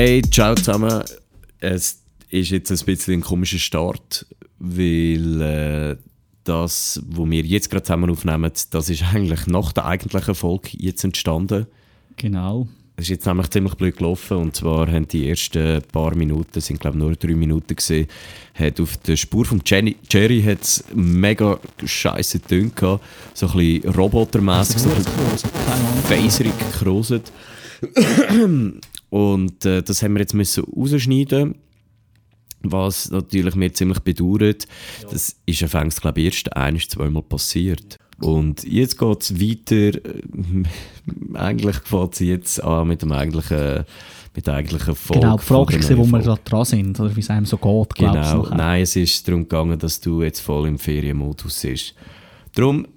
Hey, ciao zusammen. Es ist jetzt ein bisschen ein komischer Start, weil äh, das, was wir jetzt gerade zusammen aufnehmen, das ist eigentlich nach der eigentlichen Folge jetzt entstanden. Genau. Es ist jetzt nämlich ziemlich blöd gelaufen und zwar haben die ersten paar Minuten, sind glaube nur drei Minuten gesehen, hat auf der Spur von Jenny, Jerry hat's mega scheiße Töne gehabt, so ein bisschen robotermäßig, so ein bisschen phaserig gekroset. Und äh, das haben wir jetzt müssen rausschneiden was natürlich mir ziemlich bedauert. Das ist anfangs, glaube ich, erst ein, zweimal passiert. Und jetzt geht es weiter. eigentlich fängt es jetzt an mit dem eigentlichen, mit der eigentlichen Folge. Genau, die Frage der wo wir gerade dran sind, oder wie es einem so geht, Genau, nein, es ist darum gegangen, dass du jetzt voll im Ferienmodus bist. Darum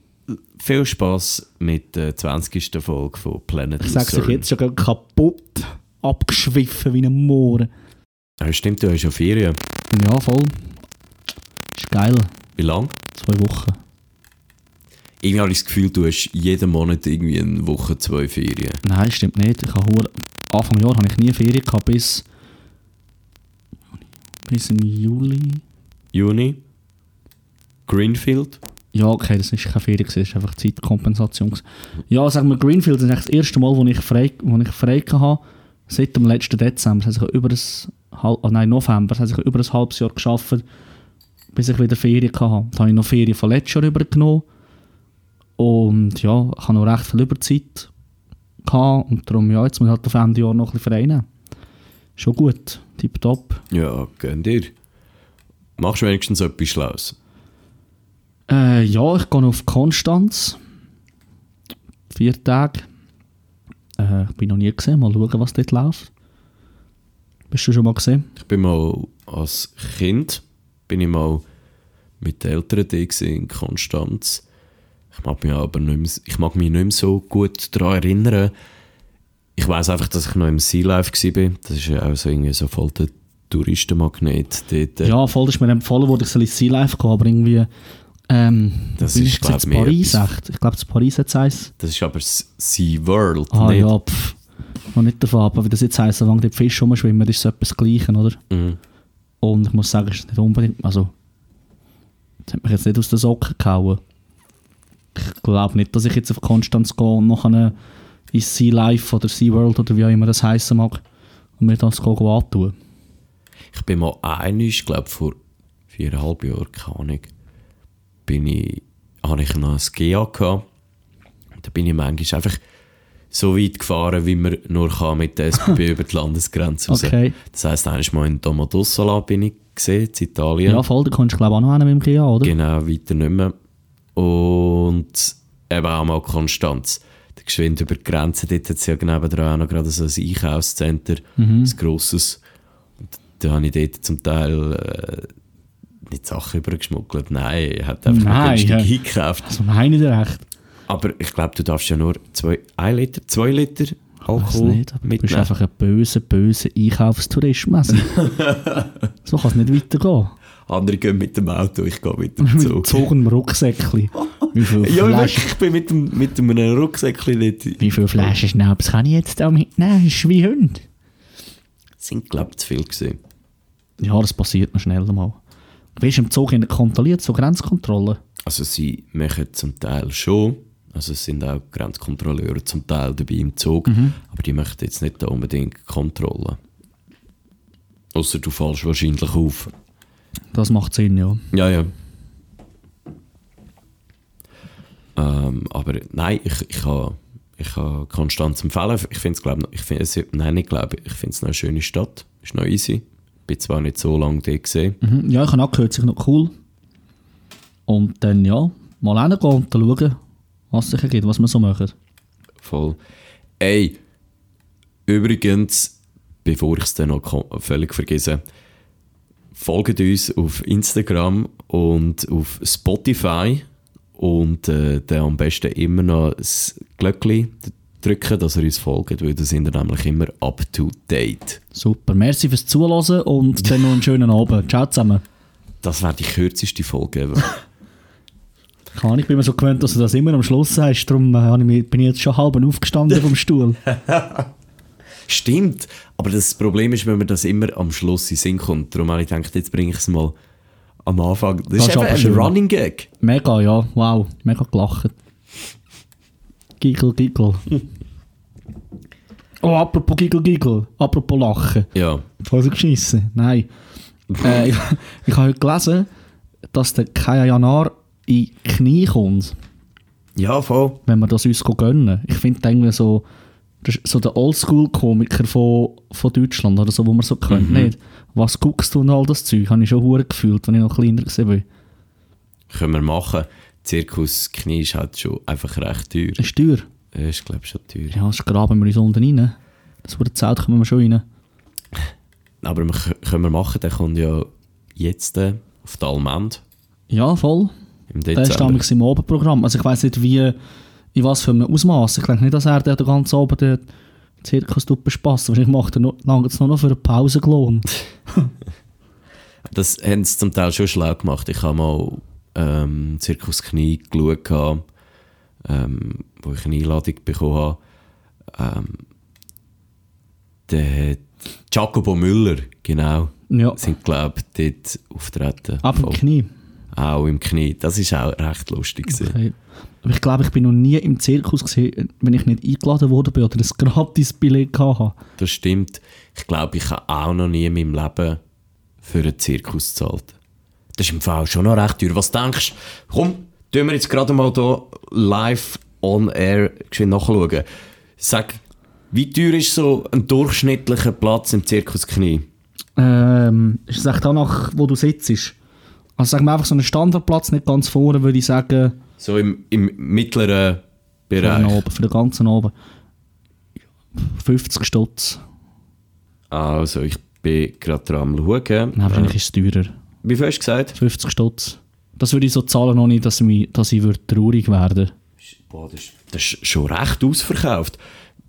viel Spaß mit der 20. Folge von Planet Ich sage Lucerne. jetzt schon kaputt, abgeschwiffen wie ein Moor. Ja, stimmt, du hast ja Ferien. Ja, voll. Ist geil. Wie lang? Zwei Wochen. Irgendwie habe ich das Gefühl, du hast jeden Monat irgendwie eine Woche zwei Ferien. Nein, stimmt nicht. Ich habe Anfang Jahr habe ich nie Ferien gehabt, bis, bis im Juli. Juni? Greenfield? Ja, okay, das ist keine Ferien, das ist einfach Zeitkompensation. Ja, sagen wir, Greenfield ist das erste Mal, wo ich frei, wo ich frei hatte, seit dem letzten Dezember. Das sich über das, halb, oh nein, November, das hat sich über ein halbes Jahr geschafft, bis ich wieder Ferien hatte. Da habe ich noch Ferien von letztes Jahr übergenommen. Und ja, ich habe noch recht viel Überzeit gehabt. Und darum, ja, jetzt muss ich halt auf Ende Jahr noch ein bisschen frei nehmen. Schon gut, tipptopp. Ja, gönn dir. Machst du wenigstens etwas Schlaues? Äh, ja, ich gehe auf Konstanz. Vier Tage. Äh, ich bin noch nie gesehen. Mal schauen, was dort läuft. Bist du schon mal gesehen? Ich bin mal als Kind bin ich mal mit den Eltern da in Konstanz. Ich mag mich aber nicht mehr, ich mag mich nicht mehr so gut daran erinnern. Ich weiß einfach, dass ich noch im Sea Life war. Das ist ja auch so irgendwie so voll der Touristenmagnet dort. Ja, voll das ist mir empfohlen worden, ich ins Sea Life gehen, aber irgendwie... Ähm, Das ist, ist glaub jetzt ich, Paris etwas- echt? Ich glaube, zu Paris hat es eins. Das ist aber S- Sea World, Ah nicht? ja, pff. Noch nicht davon ab, aber wie das jetzt heisst, solange die Fische rumschwimmen, ist es etwas Gleiches, oder? Mhm. Und ich muss sagen, es ist nicht unbedingt. Also, das hat mich jetzt nicht aus den Socken gehauen. Ich glaube nicht, dass ich jetzt auf Konstanz gehe und noch eine ins Sea Life oder Sea World oder wie auch immer das heißen mag und mir das gehen antun. Ich bin mal einig, glaube vor viereinhalb Jahren, keine Ahnung, bin ich, habe ich noch ein GA gehabt. Da bin ich manchmal einfach so weit gefahren, wie man nur kann mit der SBB über die Landesgrenze raus. Okay. Das heisst, einmal mal in Domodossola bin ich gesehen, in Italien. Ja, voll, da kommst du glaube ich auch noch einen mit dem GA, oder? Genau, weiter nicht mehr. Und eben auch mal Konstanz. Geschwind über die Grenze, dort hat es ja nebendran auch noch gerade so ein Einkaufscenter, Mhm. ein grosses. Und da habe ich dort zum Teil äh, nicht Sachen übergeschmuggelt, nein, er hat einfach Nein, günstig ja. eingekauft. Also meine ich recht. Aber ich glaube, du darfst ja nur zwei, ein Liter, zwei Liter Ich weiß Alkohol nicht, aber du bist mitnehmen. einfach ein böser, böser Einkaufstourist. Messi. so kann es nicht weitergehen. Andere gehen mit dem Auto, ich gehe mit dem Mit Zug. gezogenem Rucksäckchen. Wie viele Ja, Flaschen, ich bin mit, dem, mit einem Rucksäckchen dort. wie viele Flaschen Schnaps kann ich jetzt da mitnehmen? Das ist wie Hunde. sind, glaube ich, zu viel gewesen. Ja, das passiert noch schnell mal. Wirst du im Zug kontrolliert, so Grenzkontrolle? Also sie machen zum Teil schon, also es sind auch Grenzkontrolleure zum Teil dabei im Zug, aber die möchten jetzt nicht unbedingt Kontrollen. Außer du fallst wahrscheinlich auf. Das macht Sinn, ja. Ja, ja. Ähm, aber nein, ich, ich habe ich ha Konstanz empfehlen. Ich finde es, glaube ich, find, es, nein, nicht glaube ich, finde es eine schöne Stadt. Ist noch easy. Bin zwar nicht so lange dort gesehen. Mhm. Ja, ich habe auch gehört, ist noch cool. Und dann, ja, mal hingehen und dann schauen, was sich ergibt, was wir so machen. Voll. Ey, übrigens, bevor ich es dann noch völlig vergesse, folgt uns auf Instagram und auf Spotify und äh, dann am besten immer noch das Glöckchen drücken, dass ihr uns folgt, weil dann sind wir nämlich immer up to date. Super, merci fürs Zuhören und dann noch einen schönen Abend. Ciao zusammen. Das wäre die kürzeste Folge ever. Kann ich bin mir so gewöhnt, dass du das immer am Schluss sagst, darum äh, bin ich jetzt schon halb aufgestanden vom Stuhl. Stimmt, aber das Problem ist, wenn man das immer am Schluss in Sinn kommt. Darum habe ich gedacht, jetzt bringe ich es mal am Anfang. Das, Das ist ist ein. Running Gag. Mega, ja. Wow. Mega gelacht. Giggle, giggle. Oh, apropos Giggle, giggle. Apropos Lachen. Ja. Voll geschissen. Nein. äh, ich, ich habe heute gelesen, dass der Kaya Janar in Knie kommt, Ja, voll. wenn wir das uns gönnen. Ich finde irgendwie so, das ist so der Oldschool-Komiker von, von Deutschland oder so, wo man so kennt. Mhm. Nicht? Was guckst du und all das Zeug? Habe ich schon hure gefühlt, als ich noch kleiner war. Können wir machen. Zirkus Knie ist halt schon einfach recht teuer. Ist teuer. Das ist, glaube ich, schon teuer. Ja, das graben wir uns unten rein. Das wurde Zelt kommen wir schon rein. Aber wir, können wir machen, der kommt ja jetzt äh, auf die Almend Ja, voll. im Der ist Dezember. damals im Abendprogramm. Also ich weiß nicht, wie, in was für einem Ausmaß. Ich denke nicht, dass er den ganzen Abend den Zirkus bespassen. Wahrscheinlich macht er noch, lange jetzt nur noch für eine Pausengelohn. Das haben sie zum Teil schon schlau gemacht. Ich habe mal ähm, Zirkus Knie geschaut, gehabt, ähm, wo ich eine Einladung bekommen habe. Ähm, der Jacobo Müller, genau, Ja. sind, glaube ich, dort auftreten. Ab dem Voll. Knie. Auch im Knie. Das ist auch recht lustig. Okay. Aber ich glaube, ich bin noch nie im Zirkus gesehen, wenn ich nicht eingeladen wurde oder ein gratis Billett hatte. Das stimmt. Ich glaube, ich habe auch noch nie in meinem Leben für einen Zirkus gezahlt. Das ist im Fall schon noch recht teuer. Was denkst du? Komm, tun wir jetzt gerade mal hier live on air nachschauen. Sag, wie teuer ist so ein durchschnittlicher Platz im Zirkus Knie? Ähm, ist es danach, wo du sitzt? Also sagen wir einfach so einen Standardplatz, nicht ganz vorne, würde ich sagen, So im, im mittleren für den, Bereich. Abend, für den ganzen Abend. 50 Stutz. Also, ich bin gerade dran am schauen. Nein, wahrscheinlich ist es teurer. Wie viel hast du gesagt? 50 Stutz. Das würde ich so zahlen, noch nicht, dass ich, mich- dass ich würde traurig werden Boah, das, ist, das ist schon recht ausverkauft.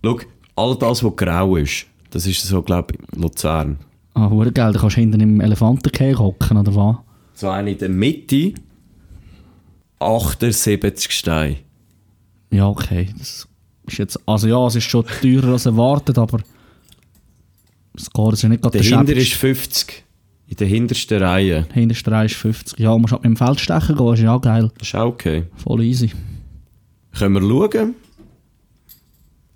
Schau, all das, was grau ist, das ist so, glaube ich, Luzern. Ah, hure geil. Da kannst du hinten im Elefantenkäfig hocken, oder was? So eine in der Mitte, 78 Steine. Ja, okay. Das ist jetzt, also ja, es ist schon teurer als erwartet, aber es geht, ist ja nicht gerade der Dahinter ist 50. In der hintersten Reihe. Hinterste Reihe ist 50. Ja, musst halt mit dem Feldstechen gehen, ist ja auch geil. Das ist auch okay. Voll easy. Können wir schauen?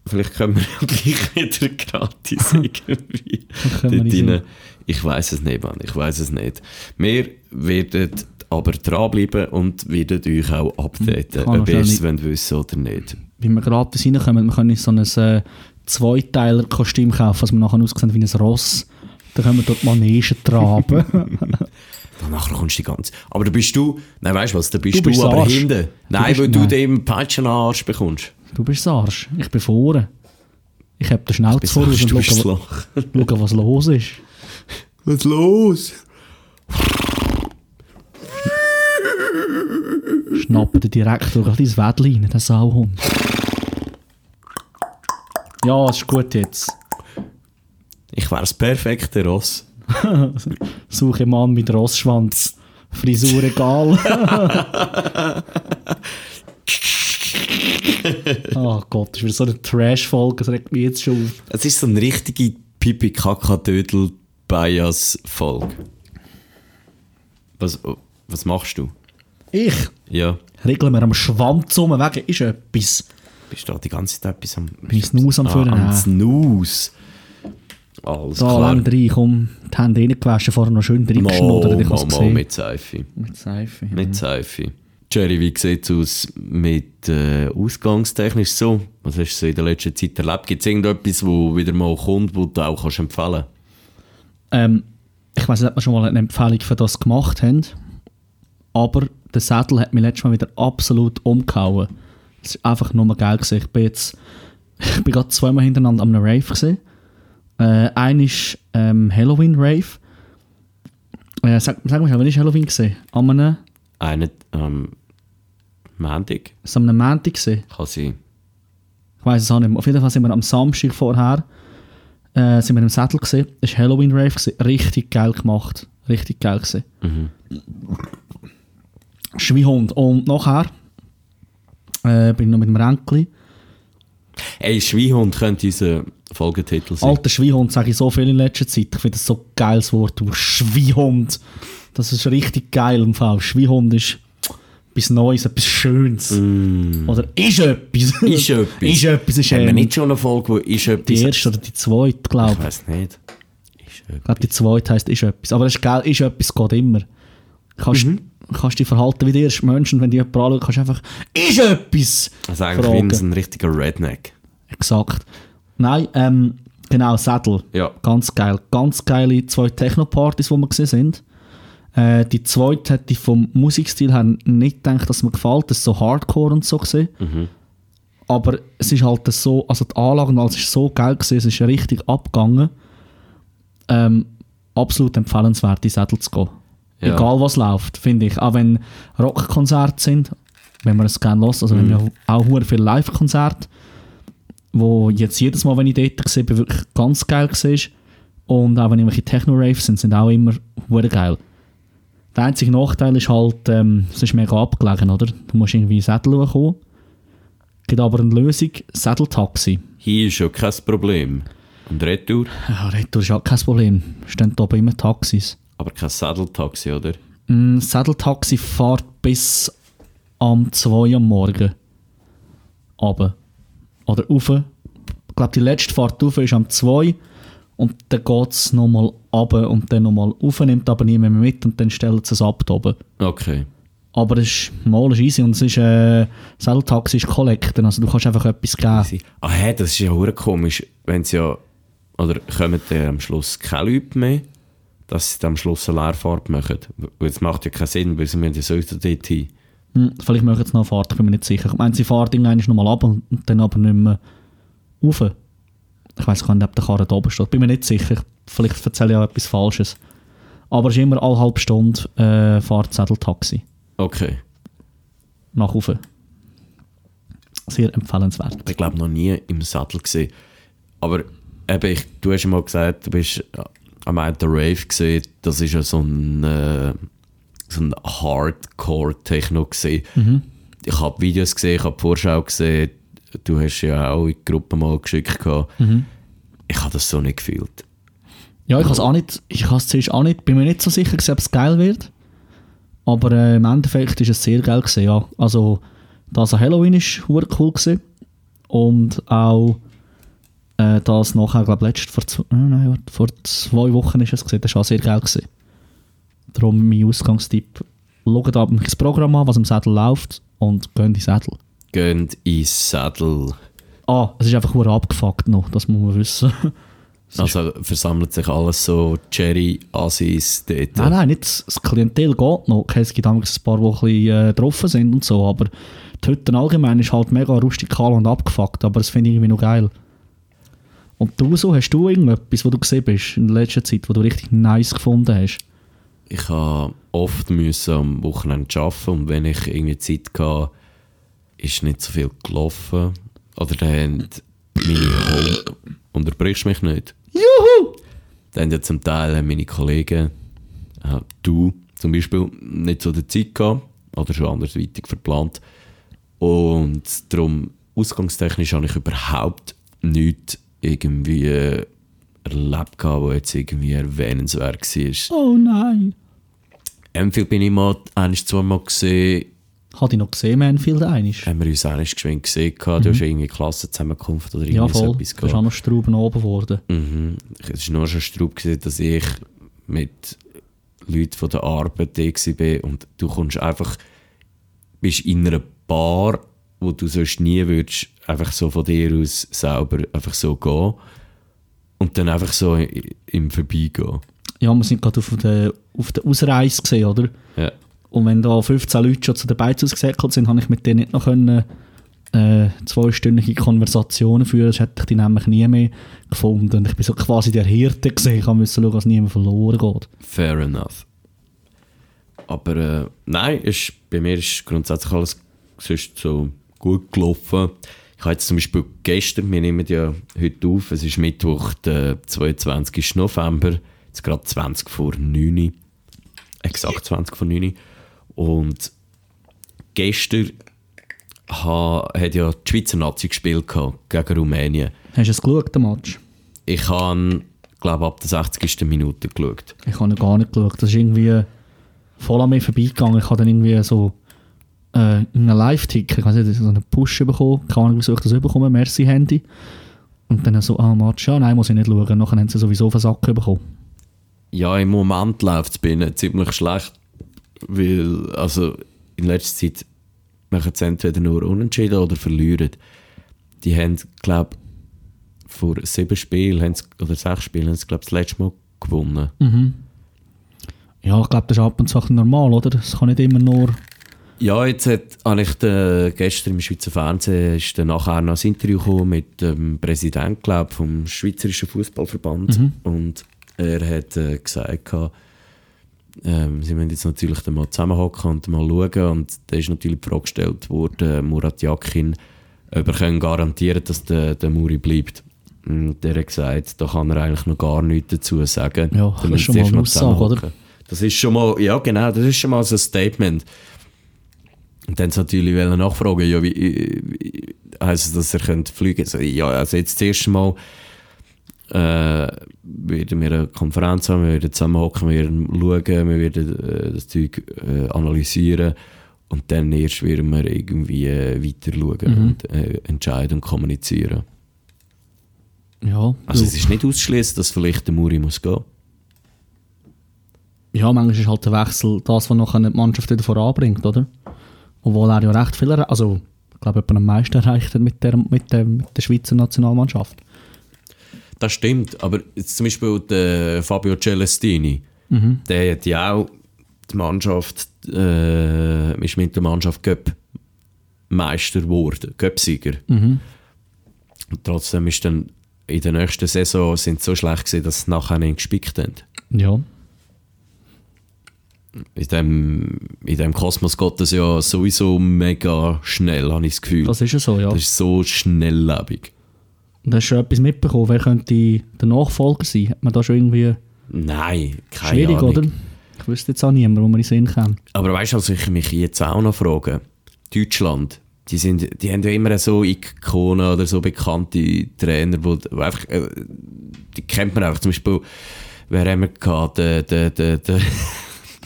Vielleicht können wir ja gleich wieder gratis irgendwie rein. Ich weiß es nicht, Mann. Ich weiß es nicht. Wir werden aber dranbleiben und werden euch auch updaten, Kann ob ihr es wissen oder nicht. Wie wir gratis reinkommen, wir können so ein äh, Zweiteiler-Kostüm kaufen, was wir nachher aussehen wie ein Ross. Dann können wir dort Manege traben. Danach kommst du die ganze... Aber da bist du... Nein, weißt du was? Da bist Du du, bist aber Arsch. hinten. Nein, bist- weil du nein. dem Peitschenarsch bekommst. du bist das Arsch. Ich bin vorne. Ich habe den Schnauz vor und du schaue, was los ist. Was ist los? Schnappen den Direktor gerade ins Wädli rein, den Sauhund. Ja, es ist gut jetzt. Ich wäre das perfekte Ross. Suche Mann mit Rossschwanz. Frisur egal. oh Gott, das ist wieder so eine Trash-Folge, das regt mich jetzt schon auf. Es ist so eine richtige pipi kaka dödel bias folge Was, was machst du? Ich Ja, regle mir am Schwanz um, wegen ist etwas. bist du da die ganze Zeit etwas am... Bin ich Snooze am Führen? Ah, am. Snooze. Alles Da klar. lang rein, komm, die Hände reingewaschen, vorher noch schön reingeschnuddert, ich mal, mal gesehen. mit Seife. Mit Seife. Mit Seife. Jerry, wie sieht es aus mit äh, ausgangstechnisch so? Was hast du so in der letzten Zeit erlebt? Gibt es irgendetwas, wo wieder mal kommt, wo du auch kannst empfehlen Ähm, ich weiß nicht, ob wir schon mal eine Empfehlung für das gemacht haben, aber der Sattel hat mich letztes Mal wieder absolut umgehauen. Es war einfach nur geil. Gewesen. Ich bin jetzt ich bin gerade zweimal hintereinander am Rave gesehen. Äh, ein ist ähm, Halloween Rave. Äh, sag, sag mal, wann ist Halloween gesehen? Am einem, Einen am Montag ist einem Montag gesehen? kann sein. Ich weiß es auch nicht mehr. Auf jeden Fall sind wir am Samstag vorher äh, sind wir im Sattel gesehen. Es war Halloween Rave. Gewesen. Richtig geil gemacht. Richtig geil gewesen. Schweihund. Und nachher äh, bin ich noch mit dem Ränkli Ey, Schweinhund könnte unser Folgetitel sein. Alter Schweinhund sage ich so viel in letzter Zeit. Ich finde das so ein geiles Wort. Du Schweinhund. Das ist richtig geil im Fall. Schweinhund ist etwas Neues, etwas Schönes. Oder ist etwas. Mm. Ist etwas. ist etwas. Ist Haben wir nicht schon eine Folge, wo ist etwas... die erste oder die zweite, glaube Ich ich. weiß nicht. Ist etwas. Ich glaube, die zweite heisst ist etwas. Aber das ist geil, ist etwas geht immer. Kannst, Mhm. Kannst dich verhalten wie die ersten Menschen, wenn die jemand anschaut, kannst du einfach ist etwas Also eigentlich fragen. wie ein richtiger Redneck. Exakt. Nein, ähm, genau, Sattel. Ja. Ganz geil. Ganz geile zwei Techno-Partys, die wir gesehen sind. Äh, die zweite hätte ich vom Musikstil her nicht gedacht, dass mir gefällt. Das ist so Hardcore und so gesehen. Aber es ist halt so, also die Anlage und alles ist so geil gewesen, es ist richtig abgegangen. Ähm, absolut empfehlenswert, in Sättel zu gehen. Ja. Egal was läuft, finde ich. Auch wenn Rockkonzerte sind, wenn man es gerne lässt, also Mhm. wir haben auch viele Live-Konzerte, wo jetzt jedes Mal, wenn ich dort sehe, wirklich ganz geil war. Und auch wenn irgendwelche Techno-Raves sind, sind auch immer sehr geil. Der einzige Nachteil ist halt, ähm, es ist mega abgelegen, oder? Du musst irgendwie in Sättel kommen. Gibt aber eine Lösung, Sätteltaxi. Hier ist ja kein Problem. Und Retour, Ja, Retour ist ja kein Problem. Stehen da oben immer Taxis. Aber kein Saddletaxi, oder? Mm, Sätteltaxi fährt bis am 2 am Morgen. Aber. Oder rauf. Ich glaube, die letzte Fahrt rauf ist am 2 und dann geht es nochmal runter und dann nochmal rauf, nimmt aber niemand mehr mit und dann stellen sie es ab oben. Okay. Aber es ist mal ist easy und es ist, äh, Sätteltaxi ist Collecten, also du kannst einfach etwas geben. Ah, hä, das ist ja hure komisch, wenn sie ja... Oder kommen dann am Schluss keine Leute mehr, dass sie dann am Schluss eine Leerfahrt machen? Weil es macht ja keinen Sinn, weil sie müssen ja sowieso dort hin. Hm, vielleicht machen sie noch eine Fahrt, ich bin mir nicht sicher. Ich meine, sie fahren irgendwann nochmal ab und dann aber nicht mehr rauf. Ich weiß gar nicht, ob der Karren da oben steht. Bin mir nicht sicher. Vielleicht erzähle ich auch etwas Falsches. Aber es ist immer alle halbe Stunde äh, fahrt Sätteltaxi Okay. nach rauf. Sehr empfehlenswert. Ich glaube noch nie im Sattel gesehen. Aber eben, ich, du hast mal gesagt, du bist am einen der Rave gesehen. Das ist ja so ein, äh, so ein Hardcore-Techno gesehen. Ich habe Videos gesehen, ich habe Vorschau gesehen. Du hast ja auch in die Gruppe mal geschickt. gehabt. Ich habe das so nicht gefühlt. Ja, ich habe es auch nicht, ich habe es zuerst auch nicht, bin mir nicht so sicher, ob es geil wird. Aber äh, im Endeffekt ist es sehr geil gewesen, ja. Also, das an Halloween ist cool gewesen. Und auch äh, das nachher, glaube ich, vor, zwei- äh, nein, vor zwei Wochen ist es gewesen, das war sehr geil gewesen. Darum mein Ausgangstipp, schaut ab das Programm an, was im Sattel läuft und geht in den Sattel. Geht ins Sattel. Ah, es ist einfach hure abgefuckt noch, das muss man wissen. Also versammelt sich alles so Cherry-Assis dort. Nein, nein, nicht das Klientel geht noch. Es gibt damals ein paar, die ein bisschen äh, getroffen sind und so, aber die Hütte allgemein ist halt mega rustikal und abgefuckt, aber das finde ich irgendwie noch geil. Und du so, hast du irgendetwas, wo du gesehen bist in der letzten Zeit, wo du richtig nice gefunden hast? Ich habe oft müssen am Wochenende arbeiten und wenn ich irgendwie Zeit hatte, ist nicht so viel gelaufen. Oder dann haben meine Home... Unterbrichst mich nicht? Juhu! Dann haben ja zum Teil meine Kollegen, äh, du zum Beispiel, nicht so die Zeit gehabt oder schon andersweitig verplant. Und darum, ausgangstechnisch habe ich überhaupt nichts irgendwie erlebt gehabt, was jetzt irgendwie erwähnenswert war. Oh nein. Enfield bin ich mal ein, zweimal gesehen, Hatte ich noch gesehen, Manfield einig. haben wir uns einmal geschwind gesehen gehabt. Du hast irgendwie Klassenzusammenkunft oder Ja, irgendwie so voll. etwas Du bist auch noch Strauben oben geworden. Mhm. Es war nur schon Straub, gewesen, dass ich mit Leuten von der Arbeit da war und du kommst einfach, bist in einer Bar, wo du sonst nie würdest, einfach so von dir aus selber einfach so gehen und dann einfach so im Vorbeigehen. Ja, wir sind gerade auf der, auf der Ausreise gesehen, oder? Ja. Und wenn da 15 Leute schon zu den Beiz ausgesäckelt sind, habe ich mit denen nicht noch können, äh, zweistündige Konversationen führen. Das hätte ich die nämlich nie mehr gefunden. Und ich bin so quasi der Hirte gesehen. Ich musste schauen, dass niemand verloren geht. Fair enough. Aber äh, nein, ist, bei mir ist grundsätzlich alles sonst so gut gelaufen. Ich habe jetzt zum Beispiel gestern, wir nehmen ja heute auf, es ist Mittwoch, der 22. November, jetzt gerade 20 vor 9 Uhr. Exakt 20 vor 9 Uhr. Und gestern ha, hat ja die Schweizer Nazi gespielt gehabt, gegen Rumänien. Hast du es geschaut, den Match? Ich habe, glaube ab der 60. Minute geschaut. Ich habe gar nicht geschaut. Das ist irgendwie voll an mir vorbeigegangen. Ich habe dann irgendwie so äh, einen Live-Tick, ich weiß nicht, so einen Push bekommen. Keine Ahnung, wieso ich das bekommen, Merci-Handy. Und dann so, ah, Match, ja, nein, muss ich nicht schauen. Nachher haben sie sowieso den Sack bekommen. Ja, im Moment läuft es bei ihnen ziemlich schlecht, weil, also in letzter Zeit machen sie entweder nur unentschieden oder verlieren. Die haben, glaube vor sieben Spielen oder sechs Spielen haben sie, glaube das letzte Mal gewonnen. Mhm. Ja, ich glaube, das ist ab und zu normal, oder? Es kann nicht immer nur... Ja, jetzt hat, habe ich den, gestern im Schweizer Fernsehen ist dann nachher noch ein Interview gekommen mit dem Präsidenten glaub, vom Schweizerischen Fußballverband Mhm. und er hat äh, gesagt, gehabt, ähm, sie müssen jetzt natürlich dann mal zusammenhocken und mal schauen und da ist natürlich die Frage gestellt worden, Murat Yakin, ob er können garantieren dass der, der Muri bleibt. Und der hat gesagt, da kann er eigentlich noch gar nichts dazu sagen. Ja, Da das ist schon mal eine Aussage, oder? Das ist schon mal, ja genau, das ist schon mal so ein Statement. Und dann natürlich wollen nachfragen, ja, wie, wie heisst es, dass er könnt fliegen könnte? Ja, also jetzt das erste Mal äh, werden wir eine Konferenz haben, wir werden zusammenhocken, wir werden schauen, wir werden äh, das Zeug äh, analysieren und dann erst werden wir irgendwie äh, weiter schauen Mhm. und äh, entscheiden und kommunizieren. Ja, Also du- es ist nicht auszuschließen, dass vielleicht der Muri muss gehen. ja, manchmal ist halt der Wechsel das, was nachher die Mannschaft wieder voranbringt, oder? Obwohl er ja recht viel, also ich glaube, etwa am meisten erreicht hat mit der, mit der, mit der Schweizer Nationalmannschaft. Das stimmt, aber jetzt zum Beispiel der Fabio Celestini, Mhm. der hat ja auch die Mannschaft, äh, ist mit der Mannschaft Cup Meister geworden, Cup-Sieger. Mhm. Und trotzdem ist dann in der nächsten Saison sind so schlecht gewesen, dass sie nachher nicht gespickt haben. Ja. In dem, in dem Kosmos geht das ja sowieso mega schnell, habe ich das Gefühl. Das ist ja so, ja. Das ist so schnelllebig. Und hast du schon etwas mitbekommen? Wer könnte der Nachfolger sein? Hat man da schon irgendwie... Nein, keine Schwierig, Ahnung. oder? Ich wüsste jetzt auch niemanden, wo man in den Sinn kann. Aber weißt du, was ich mich jetzt auch noch frage? Deutschland, die, sind, die haben ja immer so Ikonen oder so bekannte Trainer, wo, wo einfach, äh, die kennt man einfach. Zum Beispiel, wer haben wir gehabt? Der, der, der, der,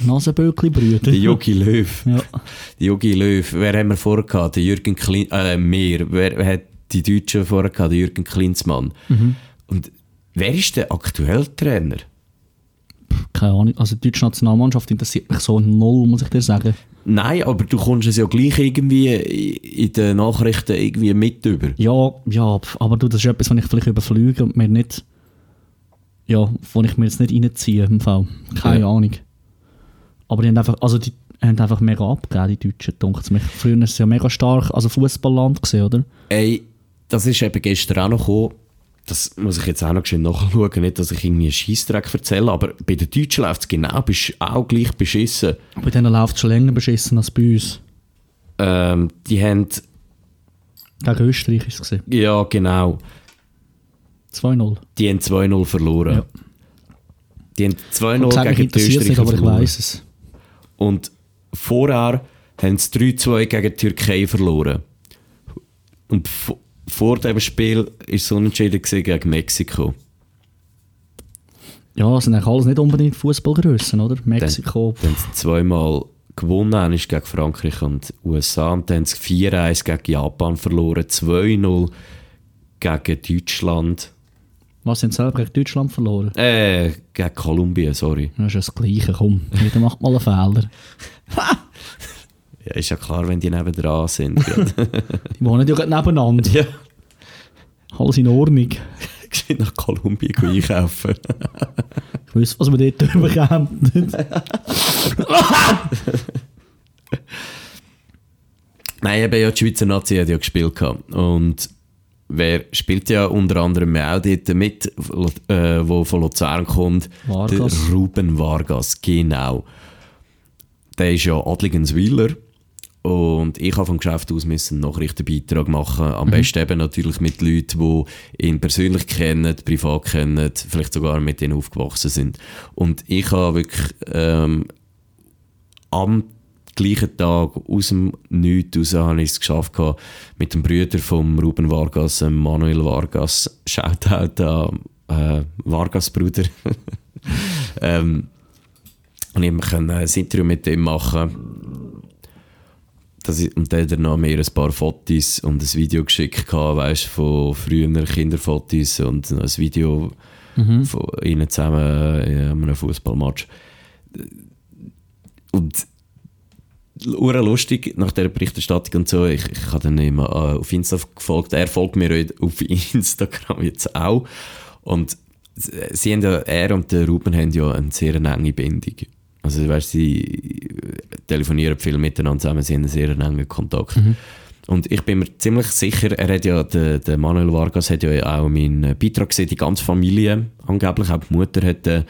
Nasenböckli-Brüder. der Jogi Löw. Ja. Der Jogi Löw. Wer haben wir vorher gehabt? Der Jürgen Klin, äh, mehr. Wer, hat die Deutschen vorher gehabt? Der Jürgen Klinsmann. Mhm. Und wer ist der aktuelle Trainer? Keine Ahnung. Also die deutsche Nationalmannschaft interessiert mich so null, muss ich dir sagen. Nein, aber du kommst es ja gleich irgendwie in den Nachrichten irgendwie mit über. Ja, ja, aber du, das ist etwas, was ich vielleicht überflüge und mir nicht... Ja, wo ich mir jetzt nicht reinziehe im Fall. Keine Ja. Ahnung. Aber die haben einfach, also die haben einfach mega abgegeben, die Deutschen, denkt mich. Früher ist es ja mega stark, also Fußballland gesehen, oder? Ey, das ist eben gestern auch noch gekommen. Das muss ich jetzt auch noch schön nachschauen. Nicht, dass ich irgendwie einen Scheissdreck erzähle, aber bei den Deutschen läuft es genau bist auch gleich beschissen. Bei denen läuft es schon länger beschissen als bei uns. Ähm, die haben, Gegen Österreich ist es gesehen. ja genau, 2-0. die haben 2-0 verloren. Ja. Die haben Ich habe gesagt, 2-0 mich gegen die es nicht, aber ich weiss es. Und vorher haben sie 3-2 gegen die Türkei verloren. Und vor dem Spiel war es unentschieden gegen Mexiko. Ja, das sind eigentlich alles nicht unbedingt Fußballgrössen, oder? Mexiko. Dann haben sie zweimal gewonnen, einmal gegen Frankreich und USA. Und dann haben sie 4-1 gegen Japan verloren, 2-0 gegen Deutschland. Was sind selber gegen Deutschland verloren? Äh, gegen Kolumbien, sorry. Das ist ja das Gleiche, komm. Jeder macht mal einen Fehler. Ja, ist ja klar, wenn die nebendran sind. gell? Die wohnen ja gerade nebeneinander. ja, Alles in Ordnung. ich nach Kolumbien einkaufen. Ich wüsste, was wir dort bekommen. Nein, eben ja, die Schweizer Nazi hat ja gespielt. gehabt. Und wer spielt ja unter anderem auch dort mit, äh, wo von Luzern kommt? Vargas. Der Ruben Vargas, genau. Der ist ja Adligenswiller. Und ich habe vom Geschäft aus müssen einen Nachrichtenbeitrag machen. Am besten eben natürlich mit Leuten, die ihn persönlich kennen, privat kennen, vielleicht sogar mit ihnen aufgewachsen sind. Und ich habe wirklich ähm, am gleichen Tag aus dem Nichts raus habe ich es geschafft gehabt, mit dem Brüder von Ruben Vargas, ähm, Manuel Vargas, Shoutout an äh, Vargas Bruder. ähm, und ich konnte ein Interview mit ihm machen. Das ist, und dann hat er noch mir ein paar Fotos und ein Video geschickt, gehabt, weißt, von früheren Kinderfotos und ein Video von ihnen zusammen in einem Fußballmatch. Und ure lustig nach der Berichterstattung und so. Ich, ich habe dann immer äh, auf Insta gefolgt. Er folgt mir auf Instagram jetzt auch. Und sie haben ja, er und der Ruben haben ja eine sehr enge Bindung. Also weißt, sie telefonieren viel miteinander zusammen, sie haben einen sehr engen Kontakt. Und ich bin mir ziemlich sicher, er hat ja, der, der Manuel Vargas hat ja auch meinen Beitrag gesehen, die ganze Familie angeblich, auch die Mutter hat den,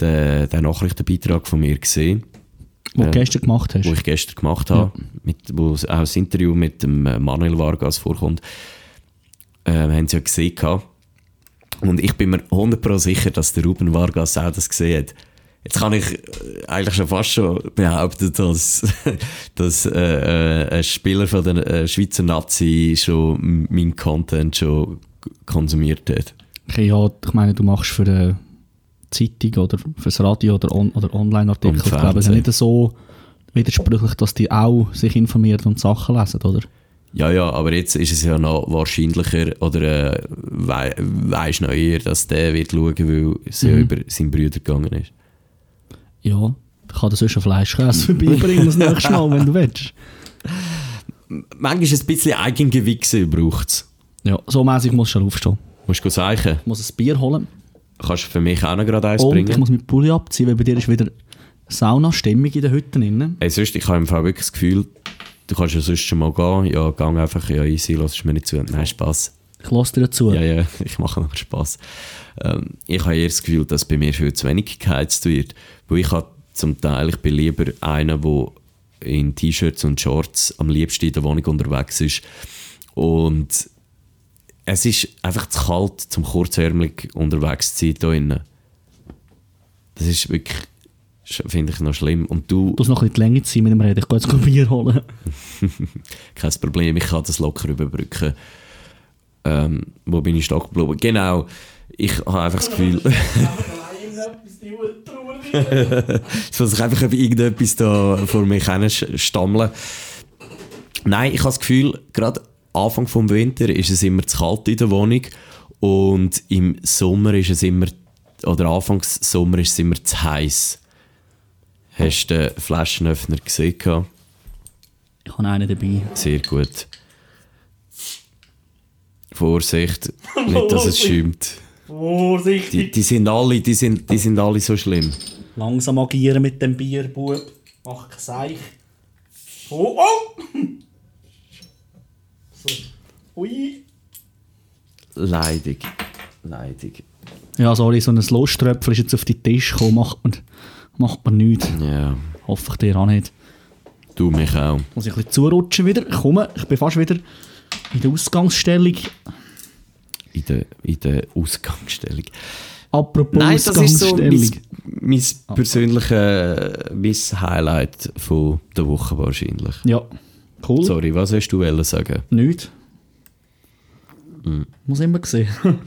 den, den Nachrichtenbeitrag von mir gesehen Wo du Ähm, gestern gemacht hast. wo ich gestern gemacht habe, mit, wo auch das Interview mit dem äh, Manuel Vargas vorkommt, äh, haben sie ja gesehen. gehabt. Und ich bin mir 100% sicher, dass der Ruben Vargas auch das gesehen hat. Jetzt kann ich äh, eigentlich schon fast schon behaupten, dass, dass äh, äh, ein Spieler von der äh, Schweizer Nazi schon meinen Content schon konsumiert hat. Okay, ja, ich meine, du machst für eine Zeitung oder fürs Radio oder, on, oder Online-Artikel. Ich glaube, es ist Fernsehen. nicht so widersprüchlich, dass die auch sich informieren und Sachen lesen, oder? Ja, ja, aber jetzt ist es ja noch wahrscheinlicher, oder äh, wei weisst noch eher, dass der wird schauen, weil es ja Mhm. über seinen Brüder gegangen ist. Ja, ich kann dir sonst einen Fleischkäse vorbeibringen das nächste Mal, wenn du willst. Manchmal ist es ein bisschen Eigengewichse braucht es. Ja, so mäßig muss ich schon aufstehen. Musst du sagen? Ich muss ein Bier holen Kannst du für mich auch noch gerade eins und ich bringen? muss meinen Pulli abziehen, weil bei dir ist wieder Sauna-Stimmung in der Hütte drin. Ey, sonst, ich habe im Fall wirklich das Gefühl, du kannst ja sonst schon mal gehen. Ja, gang einfach, ja, easy, lass mir nicht zu. Nein, Spaß. Ich lasse dir dazu. Ja, ja, ich mache noch Spaß. Ähm, ich habe eher das Gefühl, dass bei mir viel zu wenig geheizt wird. Weil ich habe zum Teil, ich bin lieber einer, der in T-Shirts und Shorts am liebsten in der Wohnung unterwegs ist. Und es ist einfach zu kalt, zum kurzärmelig unterwegs zu sein hier. Das ist wirklich, finde ich noch schlimm. Und du, Du hast noch ein bisschen die Länge ziehen mit dem Reden. Ich gehe jetzt ein Bier holen. kein Problem, ich kann das locker überbrücken. Ähm, wo bin ich stehen geblieben? Genau, ich habe einfach das Gefühl, es muss sich einfach irgendetwas da vor mich stammeln. Nein, ich habe das Gefühl, gerade Anfang vom Winter ist es immer zu kalt in der Wohnung und im Sommer ist es immer, oder Anfangs Sommer ist es immer zu heiß. Hast du den Flaschenöffner gesehen? Ich habe einen dabei. Sehr gut. Vorsicht, nicht, dass es schäumt. Vorsichtig. Die, die, sind alle, die, sind, die sind alle so schlimm. Langsam agieren mit dem Bier, Bub. Mach kein Seich. Oh, oh! Ui. Leidig. Leidig. Ja, sorry, so ein Losttröpfel ist jetzt auf den Tisch gekommen. Macht man, macht man nichts. Ja, Hoffe ich dir auch nicht. du mich auch. Muss ich ein bisschen zurutschen wieder. Ich komme, ich bin fast wieder in der Ausgangsstellung. In der, in der Ausgangsstellung. Apropos Nein, das ist so Ausgangsstellung. mein, mein persönliches mein Highlight von der Woche wahrscheinlich. Ja, cool. Sorry, was hast du sagen? Nicht. Hm. Muss immer sehen.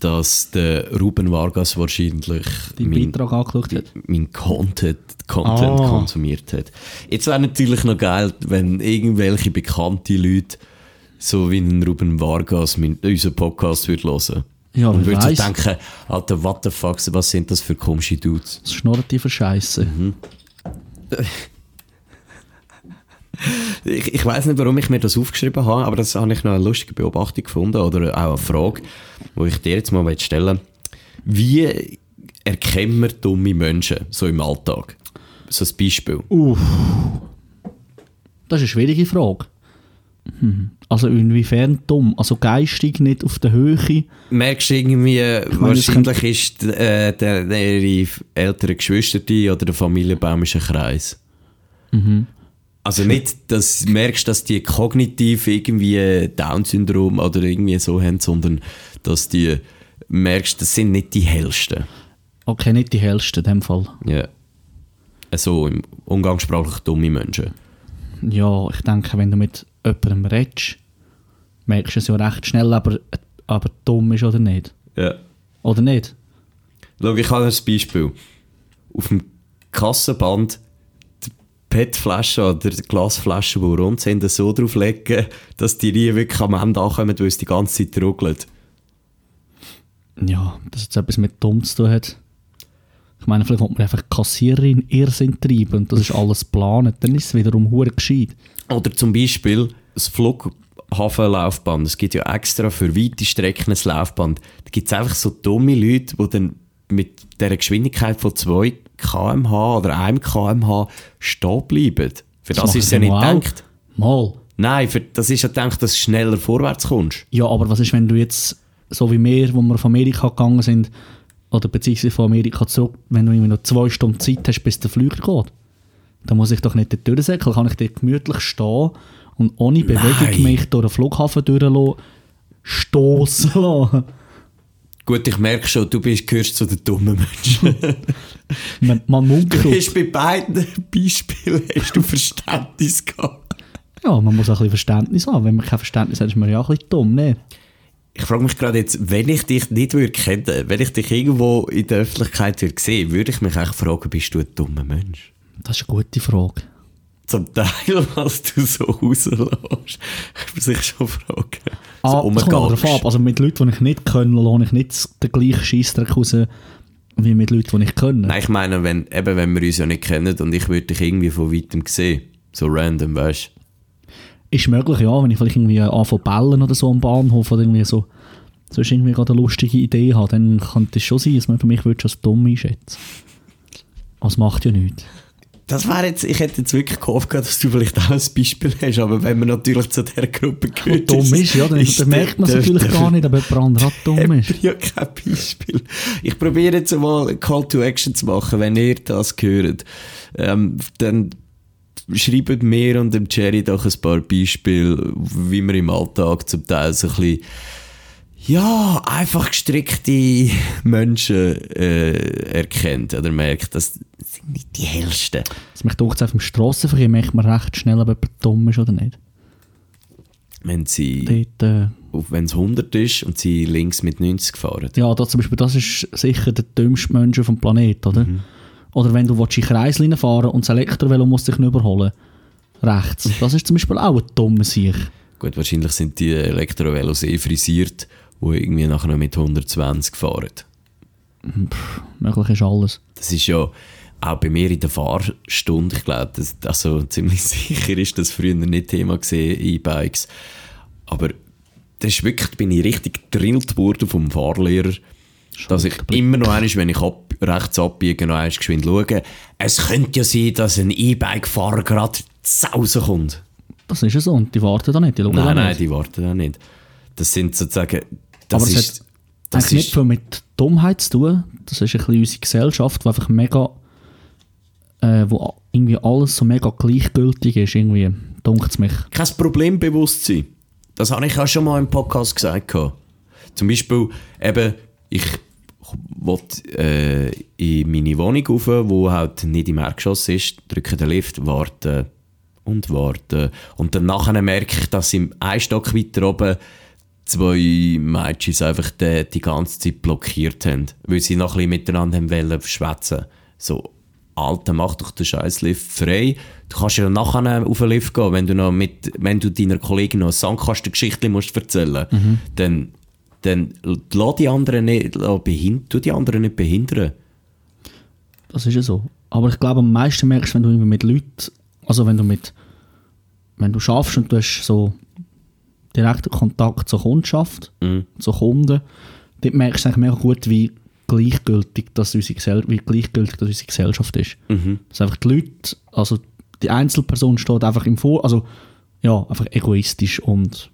Dass der Ruben Vargas wahrscheinlich mein, Beitrag angeschaut hat. mein Content, Content Ah. konsumiert hat. Jetzt wäre natürlich noch geil, wenn irgendwelche bekannte Leute, so wie ein Ruben Vargas, mein, unseren Podcast würde hören. Ja, Und wer würde so denken, Alter, what the fuck, was sind das für komische Dudes? Was schnurrt die für Scheisse? Mhm. Ich, ich weiß nicht, warum ich mir das aufgeschrieben habe, aber das habe ich noch eine lustige Beobachtung gefunden oder auch eine Frage, die ich dir jetzt mal stellen möchte. Wie erkennen wir dumme Menschen so im Alltag? So ein Beispiel. Uff. Das ist eine schwierige Frage. Hm. Also inwiefern dumm? Also geistig nicht auf der Höhe. Merkst du irgendwie, meine, wahrscheinlich ist äh, der, der, ihre ältere Geschwister oder der Familienbaum ist ein Kreis. Also nicht, dass du merkst, dass die kognitiv irgendwie Down-Syndrom oder irgendwie so haben, sondern dass die merkst, das sind nicht die hellsten. Okay, nicht die hellsten in dem Fall. Ja. so im umgangssprachlich dumme Menschen. Ja, ich denke, wenn du mit jemandem redest, merkst du es ja recht schnell, aber, aber dumm ist oder nicht. Ja. Oder nicht? Schau, ich habe ein Beispiel. Auf dem Kassenband PET-Flaschen oder Glasflaschen, die rund sind, so drauflegen, dass die nie wirklich am Ende ankommen, weil es die ganze Zeit ruckelt. Ja, dass es etwas mit dumm zu tun hat. Ich meine, vielleicht will man einfach Kassiererin Irrsinn treiben und das ist alles geplant. Dann ist es wiederum hure gescheit. Oder zum Beispiel das Flughafenlaufband. Es gibt ja extra für weite Strecken ein Laufband. Da gibt es einfach so dumme Leute, die dann mit der Geschwindigkeit von 2 km/h oder 1 km/h stehen bleiben. Für das, Das ist ja nicht mal gedacht. Mal. Nein, für das ist ja gedacht, dass du schneller vorwärts kommst. Ja, aber was ist, wenn du jetzt, so wie wir, wo wir von Amerika gegangen sind, oder beziehungsweise von Amerika zurück, wenn du irgendwie noch zwei Stunden Zeit hast, bis der Flüger geht? Dann muss ich doch nicht dort durchsäckeln, kann ich dort gemütlich stehen und ohne Bewegung Nein. mich durch den Flughafen durchlassen, stossen lassen. Gut, ich merke schon, du bist, gehörst zu den dummen Menschen. Man, man Du munkelt. hast bei beiden Beispielen hast du Verständnis gehabt. Ja, man muss auch ein bisschen Verständnis haben. Wenn man kein Verständnis hat, ist man ja auch ein bisschen dumm, ne? Ich frage mich gerade jetzt, wenn ich dich nicht würde kennen, wenn ich dich irgendwo in der Öffentlichkeit würde sehen, würde ich mich eigentlich fragen, bist du ein dummer Mensch? Das ist eine gute Frage. Zum Teil, was du so rauslässt, kann man sich schon fragen. Ah, so das kommt drauf ab. Also mit Leuten, die ich nicht kenne, lohne ich nicht den gleichen Scheissdreck raus, wie mit Leuten, die ich kenne. Nein, ich meine, wenn, eben, wenn wir uns ja nicht kennen und ich würde dich irgendwie von weitem sehen, so random, weißt du? Ist möglich, ja, wenn ich vielleicht irgendwie anfange bellen oder so am Bahnhof oder irgendwie so, so ist irgendwie gerade eine lustige Idee habe, dann könnte es schon sein, dass man für mich würde schon als dumm einschätzen. Aber es macht ja nichts. Das wäre jetzt, ich hätte jetzt wirklich gehofft, dass du vielleicht auch ein Beispiel hast, aber wenn man natürlich zu dieser Gruppe gehört, dumm ist, ja, dann, dann merkt man es natürlich gar nicht, ob jemand anderes auch dumm ist. Ich ja kein Beispiel. Ich probiere jetzt mal Call to Action zu machen, wenn ihr das hört. Ähm, dann schreibt mir und dem Jerry doch ein paar Beispiele, wie man im Alltag zum Teil so ein bisschen ja, einfach gestrickte Menschen äh, erkennt oder merkt, das sind nicht die hellsten. Also mich denkt, auf dem Strassenverkehr merkt man recht schnell, ob jemand dumm ist oder nicht. Wenn sie, Dort, äh, wenn es 100 ist und sie links mit 90 fahren. ja, das, zum Beispiel, das ist sicher der dümmste Mensch auf dem Planeten, oder? Oder wenn du in Kreislinien fahren und das Elektrovelo muss dich nicht überholen. Rechts. Das ist zum Beispiel auch ein dummer Sieg. Gut, wahrscheinlich sind die Elektrovelos eh frisiert, die irgendwie nachher noch mit 120 fahren. Möglich ist alles. Das ist ja auch bei mir in der Fahrstunde, ich glaube, das, also ziemlich sicher ist das früher nicht Thema gesehen, E-Bikes. Aber das ist wirklich, da bin ich richtig gedrillt worden vom Fahrlehrer, dass ich immer noch einmal, wenn ich ab, rechts abbiege, noch einmal geschwind schaue. Es könnte ja sein, dass ein E-Bike-Fahrer gerade zu Hause kommt. Das ist ja so. Und die warten da nicht. Die schauen da Nein, nein, nicht. die warten auch nicht. Das sind sozusagen, das Aber es ist, hat das eigentlich nicht ist, viel mit Dummheit zu tun. Das ist ein bisschen unsere Gesellschaft, die einfach mega, äh, wo irgendwie alles so mega gleichgültig ist, irgendwie, dunkt es mich. kein Problembewusstsein. Das habe ich auch schon mal im Podcast gesagt. Zum Beispiel, eben, ich wollte äh, in meine Wohnung rauf, wo halt nicht im Erdgeschoss ist, drücke den Lift, warte und warte. Und dann nachher merke ich, dass im einen Stock weiter oben zwei Mädchen einfach die, die ganze Zeit blockiert haben, weil sie noch ein bisschen miteinander haben wollen schwätzen. So, Alter, mach doch den scheiß Lift frei. Du kannst ja nachher auf den Lift gehen, wenn du, noch mit, wenn du deiner Kollegin noch eine Sandkastengeschichte musst erzählen musst. Dann, dann lass die anderen nicht, behind, tu die anderen nicht behindern. Das ist ja so. Aber ich glaube, am meisten merkst du, wenn du mit Leuten, also wenn du mit, wenn du schaffst und du hast so direkten Kontakt zur Kundschaft, Mhm. zu Kunden, dort merkst du eigentlich mega gut, wie gleichgültig das unsere, wie gleichgültig das unsere Gesellschaft ist. Mhm. Dass einfach die Leute, also die Einzelperson steht einfach im Vor, also ja, einfach egoistisch und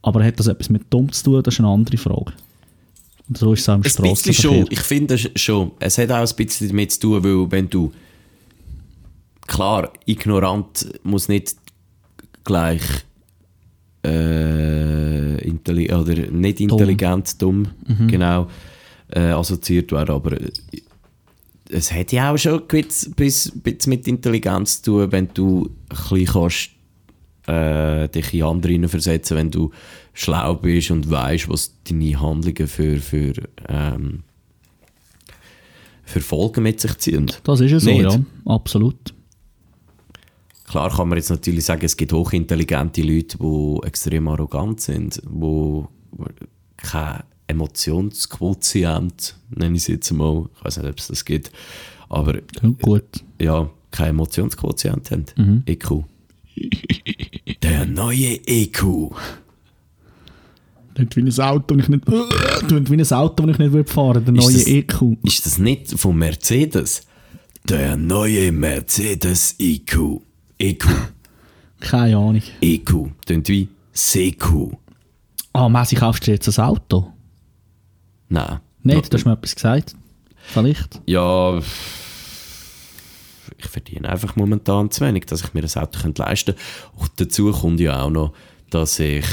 aber hat das etwas mit dumm zu tun, das ist eine andere Frage. Und so ist es auch im schon. Ich finde es schon. Es hat auch ein bisschen damit zu tun, weil wenn du klar, ignorant muss nicht gleich äh, oder nicht intelligent, dumm, genau, äh, assoziiert werden, aber es hat ja auch schon ein bisschen, bis- bisschen mit Intelligenz zu tun, wenn du ein kannst, äh, dich in andere hineinversetzen, wenn du schlau bist und weißt, was deine Handlungen für, für, ähm, für Folgen mit sich ziehen. Das ist es so, Nicht? ja. Absolut. Klar kann man jetzt natürlich sagen, es gibt hochintelligente Leute, die extrem arrogant sind, die kein Emotionsquotient, nenne ich es jetzt mal, ich weiß nicht, ob es das gibt, aber Ja, gut. ja, kein Emotionsquotient haben. EQ. Der neue EQ. Klingt wie ein Auto, das ich nicht, klingt wie ein Auto, das ich nicht würde fahren der Ist neue das- EQ. Ist das nicht von Mercedes? Der neue Mercedes EQ. EQ. Keine Ahnung. EQ. Tönt wie CQ. Ah, Messi, kaufst du jetzt ein Auto? Nein. Nicht, du hast mir etwas gesagt. Vielleicht. Ja, ich verdiene einfach momentan zu wenig, dass ich mir das Auto könnte leisten könnte. Und dazu kommt ja auch noch, dass ich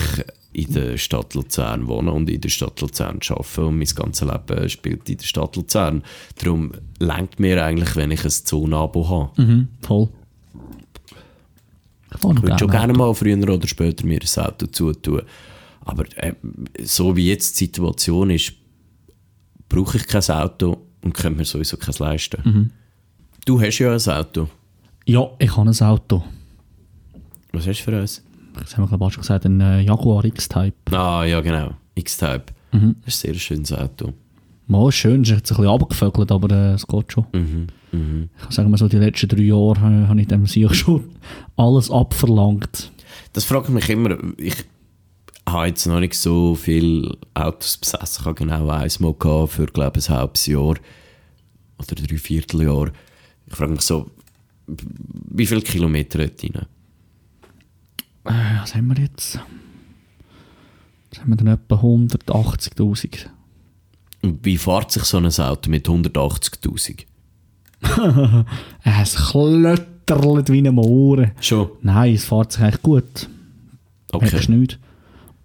in der Stadt Luzern wohne und in der Stadt Luzern arbeite und mein ganzes Leben spielt in der Stadt Luzern. Darum lenkt mir eigentlich, wenn ich ein Zonenabo habe. Mhm, voll. Ich Ich würde schon gerne. gerne mal früher oder später mir ein Auto zutun. Aber äh, so wie jetzt die Situation ist, brauche ich kein Auto und könnte mir sowieso keins leisten. Mhm. Du hast ja ein Auto. Ja, ich habe ein Auto. Was hast du für eins? Das haben wir ich schon gesagt, ein äh, Jaguar X-Type. Ah, ja, genau. X-Type. Mhm. Das ist ein sehr schönes Auto. Mal schön, es ist jetzt ein bisschen runtergevögelt, aber äh, es geht schon. Mhm. Mhm. Ich kann sagen, wir so die letzten drei Jahre äh, habe ich dem Sieg schon alles abverlangt. Das fragt mich immer. Ich habe jetzt noch nicht so viele Autos besessen. Ich habe genau eins mal gehabt für, glaube ich, ein halbes Jahr oder drei Vierteljahr. Ich frage mich so, wie viele Kilometer hat rein? Äh, was haben wir jetzt? Was haben wir denn etwa 180'000? Und wie fährt sich so ein Auto mit 180'000? Äh, es klötterlet wie ein Ohren. Schon? Nein, es fährt sich eigentlich gut. Okay. Nicht.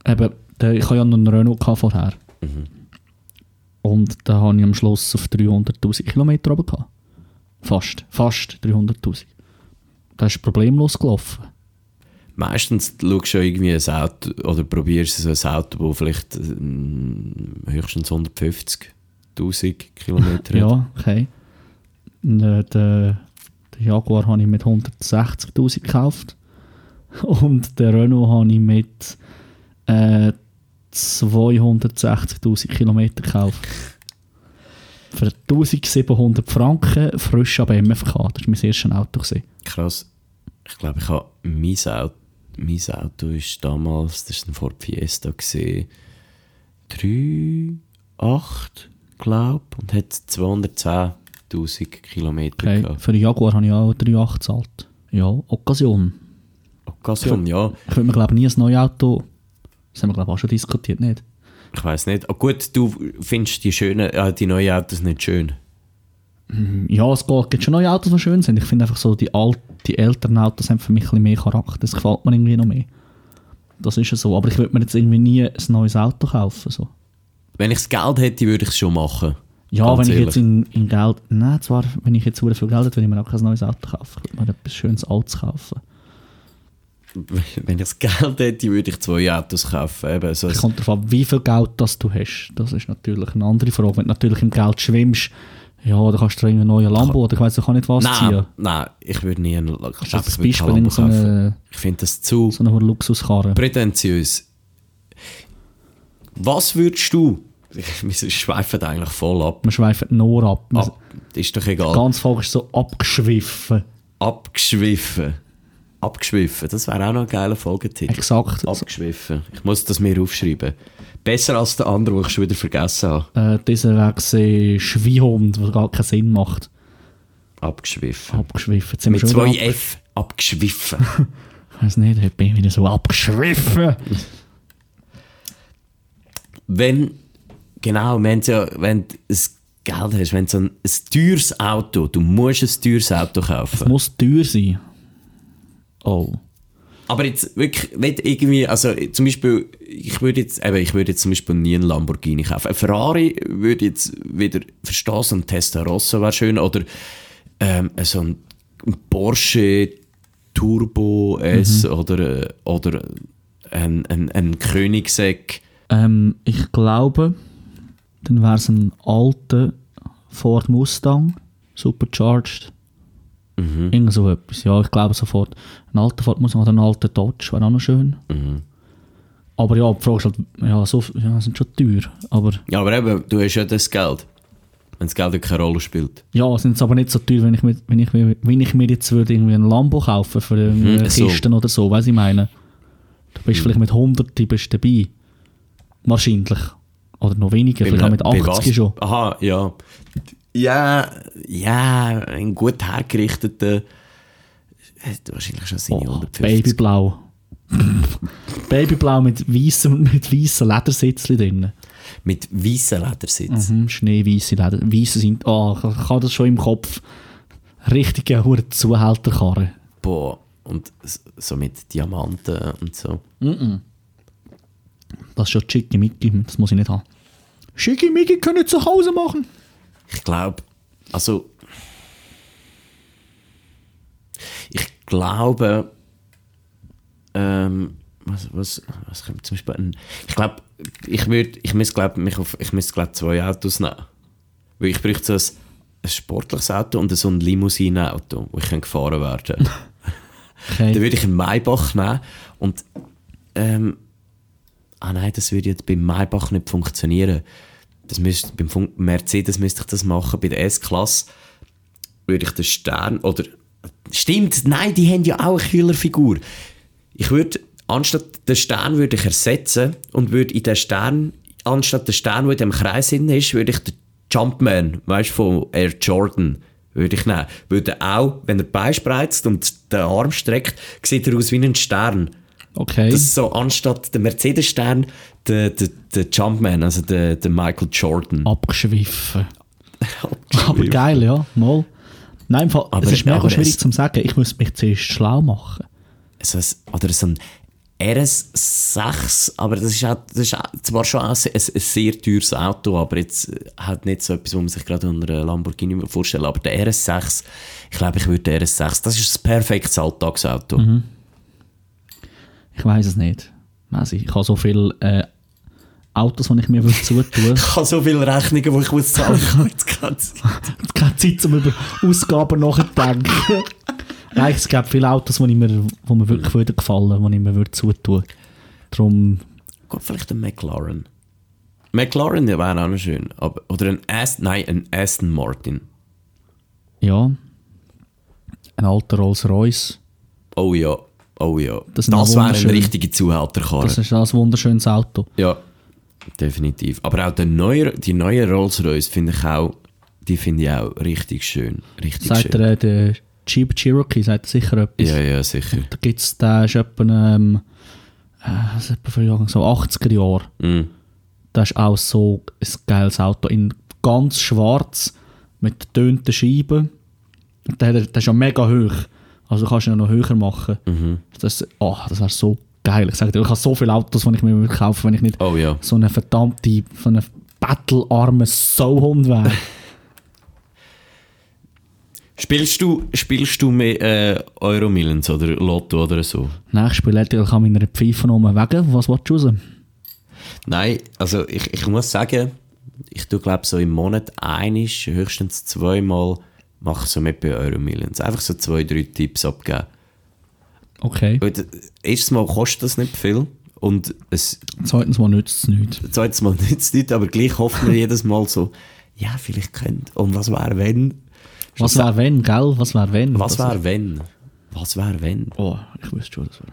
Eben, der, ich hatte ja noch einen Renault gehabt vorher. Mhm. Und da habe ich am Schluss auf 300'000 Kilometer oben gehabt. Fast, fast 300'000. Das ist problemlos gelaufen. Meistens schaust du ja irgendwie ein Auto oder probierst so ein Auto, das vielleicht ähm, höchstens 150'000 Kilometer hat. Ja, okay. Und, äh, den, den Jaguar habe ich mit 160'000 gekauft. Und den Renault habe ich mit äh, 260'000 Kilometer gekauft. Für 1700 Franken frisch ab MFK. Das war mein erstes Auto. Gewesen. Krass. Ich glaube, ich habe mein Auto, mein Auto ist damals, das war ein Ford Fiesta, gesehen, 3, 8, glaube und hat 210'000 Kilometer Okay. gehabt. Für den Jaguar habe ich auch 3,8 gezahlt. Ja, Occasion. Occasion, ja. Ich würde mir glaube nie ein neues Auto... Das haben wir glaube ich auch schon diskutiert, nicht? Ich weiß nicht. Ah, gut, du findest die schönen, äh, die neuen Autos nicht schön. Ja, es gibt schon neue Autos, die schön sind. Ich finde einfach so, die, alt, die älteren Autos haben für mich ein bisschen mehr Charakter. Das gefällt mir irgendwie noch mehr. Das ist ja so. Aber ich würde mir jetzt irgendwie nie ein neues Auto kaufen. So. Wenn ich das Geld hätte, würde ich es schon machen. Ja, Ganz wenn ich ehrlich. jetzt in, in Geld... Nein, zwar, wenn ich jetzt sehr viel Geld hätte, würde ich mir auch kein neues Auto kaufen. Ich würde mir etwas schönes Altes kaufen. Wenn ich das Geld hätte, würde ich zwei Autos kaufen. Eben, so Es kommt darauf an, wie viel Geld das du hast. Das ist natürlich eine andere Frage. Wenn du natürlich im Geld schwimmst, ja, dann kannst du einen neuen Lambo oder ich weiß kann nicht was nein, ziehen. nein, ich würde nie einen, ich das ich Beispiel Lambo so kaufen. eine, Ich finde das zu so eine Luxuskarre? prätentiös. Was würdest du? Wir schweifen eigentlich voll ab. Wir schweifen nur ab. Ab. Ist doch egal. Ganz ist so abgeschwiffen. Abgeschwiffen. Abgeschwiffen. Das wäre auch noch ein geiler Folgetitel. Exakt. Abgeschwiffen. Ich muss das mir aufschreiben. Besser als der andere, den ich schon wieder vergessen habe. Äh, dieser ist Schwiehund, was gar keinen Sinn macht. Abgeschwiffen. Abgeschwiffen. Jetzt sind Mit zwei ab- F. Abgeschwiffen. Ich weiß nicht, heute bin ich wieder so abgeschwiffen. wenn, genau, wenn du, ja, wenn ein Geld hast, wenn du so ein, ein teures Auto, du musst ein teures Auto Es kaufen. muss teuer sein. Oh. Aber jetzt wirklich nicht irgendwie, also zum Beispiel, ich würde jetzt, eben, ich würde jetzt zum Beispiel nie einen Lamborghini kaufen. Ein Ferrari würde jetzt wieder, verstehen, so ein Testarossa wäre schön, oder ähm, so ein Porsche Turbo S oder, äh, oder ein, ein, ein Koenigsegg. Ähm, ich glaube, dann wäre es ein alter Ford Mustang, supercharged. Mhm. Irgend so etwas. Ja, ich glaube sofort. Ein alter Ford Mustang oder ein alter Dodge wäre auch noch schön. Mhm. Aber ja, die Frage ist halt, ja, so, ja, sind schon teuer. Aber Ja, aber eben, du hast ja das Geld. Wenn das Geld keine Rolle spielt. ja, sind es aber nicht so teuer, wenn ich, mir- wenn ich, mir- wenn ich mir jetzt würde irgendwie ein Lambo kaufen für Mhm, so. Kisten oder so, weißt du, ich meine. Du bist vielleicht mit 100 bist dabei. Wahrscheinlich. Oder noch weniger, vielleicht auch mit Bei 80 was? schon. Aha, ja. Ja, ja, ein gut hergerichteter hat wahrscheinlich schon seine Oh, 150. Babyblau. Babyblau mit weißen mit weißen drin. Mit weißen Ledersitz. Mhm, schneeweiße Leder. Weisse sind. Oh, ich habe das schon im Kopf. Richtige hure Zuhälterkarre. Boah, und so mit Diamanten und so. Das ist schon Schickimicki, das muss ich nicht haben. Schickimicki können zu Hause machen. Ich glaube, also. Ich glaube, ähm, was, was, was kommt zum Beispiel Ich glaube, ich würde, ich müsste glaube mich auf, ich müsste glaube zwei Autos nehmen. Weil ich bräuchte so ein, ein sportliches Auto und so ein Limousine-Auto, wo ich gefahren werden kann. Okay. Dann würde ich einen Maybach nehmen und ähm, ah nein, das würde jetzt beim Maybach nicht funktionieren. Das müsste, beim Fun Mercedes müsste ich das machen, bei der S-Klasse würde ich den Stern, oder, stimmt, nein, die haben ja auch eine Killerfigur. Ich würde, anstatt den Stern würde ich ersetzen und würde in den Stern, anstatt den Stern, der in dem Kreis drin ist, würde ich den Jumpman, weißt du, von Air Jordan, würde ich nehmen. Der auch, wenn er die Beine spreizt und den Arm streckt, sieht er aus wie ein Stern. Okay. Das ist so anstatt der Mercedes-Stern, der, der, der Jumpman, also der, der Michael Jordan. Abgeschwiffen. Aber geil, ja. Mal. Nein, im Fall, Aber- es ist mega schwierig es- zu sagen. Ich muss mich zuerst schlau machen. so ein, oder so ein RS6, aber das ist, auch, das ist zwar schon ein, ein, sehr teures Auto, aber jetzt äh, halt nicht so etwas, was man sich gerade unter einem Lamborghini vorstellen aber der RS6, ich glaube, ich würde den RS6, das ist ein perfektes Alltagsauto. Mhm. Ich weiß es nicht. Weiss ich ich habe so viele äh, Autos, die ich mir würde zutun Ich habe so viele Rechnungen, die ich muss zahlen muss. Jetzt geht's. keine Zeit, um über Ausgaben nachzudenken. Nein, es gibt viele Autos, die, ich mir, die mir wirklich würden gefallen die ich mir würde zutun Darum, Gut, vielleicht ein McLaren. McLaren der wäre auch noch schön. Aber, oder ein Aston, nein, ein Aston Martin. ja. Ein alter Rolls Royce. Oh ja, oh ja. Das Das, wäre eine richtige Zuhälterkarre. Das ist ein wunderschönes Auto. Ja, definitiv. Aber auch der neue, die neue Rolls-Royce finde ich auch, die finde ich auch richtig schön. Richtig Sagt schön. er, äh, der Jeep Cherokee, sagt er sicher etwas. Ja, ja, sicher. Da gibt es, der ist etwa, ähm, äh, was ist etwa so 80er Jahre. Mm. Das ist auch so ein geiles Auto. In ganz schwarz, mit getönten Scheiben. Und Der, er- der ist ja mega hoch. Also kannst du ihn noch höher machen. Mhm. Das, oh, das wäre so geil. Ich sage dir, ich habe so viele Autos, die ich mir kaufen wenn ich nicht Oh ja. so eine verdammte, so eine battlearme Sauhund wäre. Spielst du, spielst du mehr äh, Euromillions oder Lotto oder so? Nächstes Spiel hätte ich meiner Pfeife genommen. Wegen, was willst du raus? Nein, also ich, ich muss sagen, ich tue glaube so im Monat einisch, höchstens zweimal mache ich so mit bei Euromillions. Einfach so zwei, drei Tipps abgeben. Okay. Erstes Mal kostet das nicht viel und es, Zweitens mal nützt es nichts. zweites Mal nützt es nicht, aber gleich hofft man jedes Mal so, ja, vielleicht könnt. Und was wäre wenn? Was wäre wenn, gell? Was wäre wenn? Was wäre wenn? Was wäre wenn? Oh, ich wüsste schon, das wäre.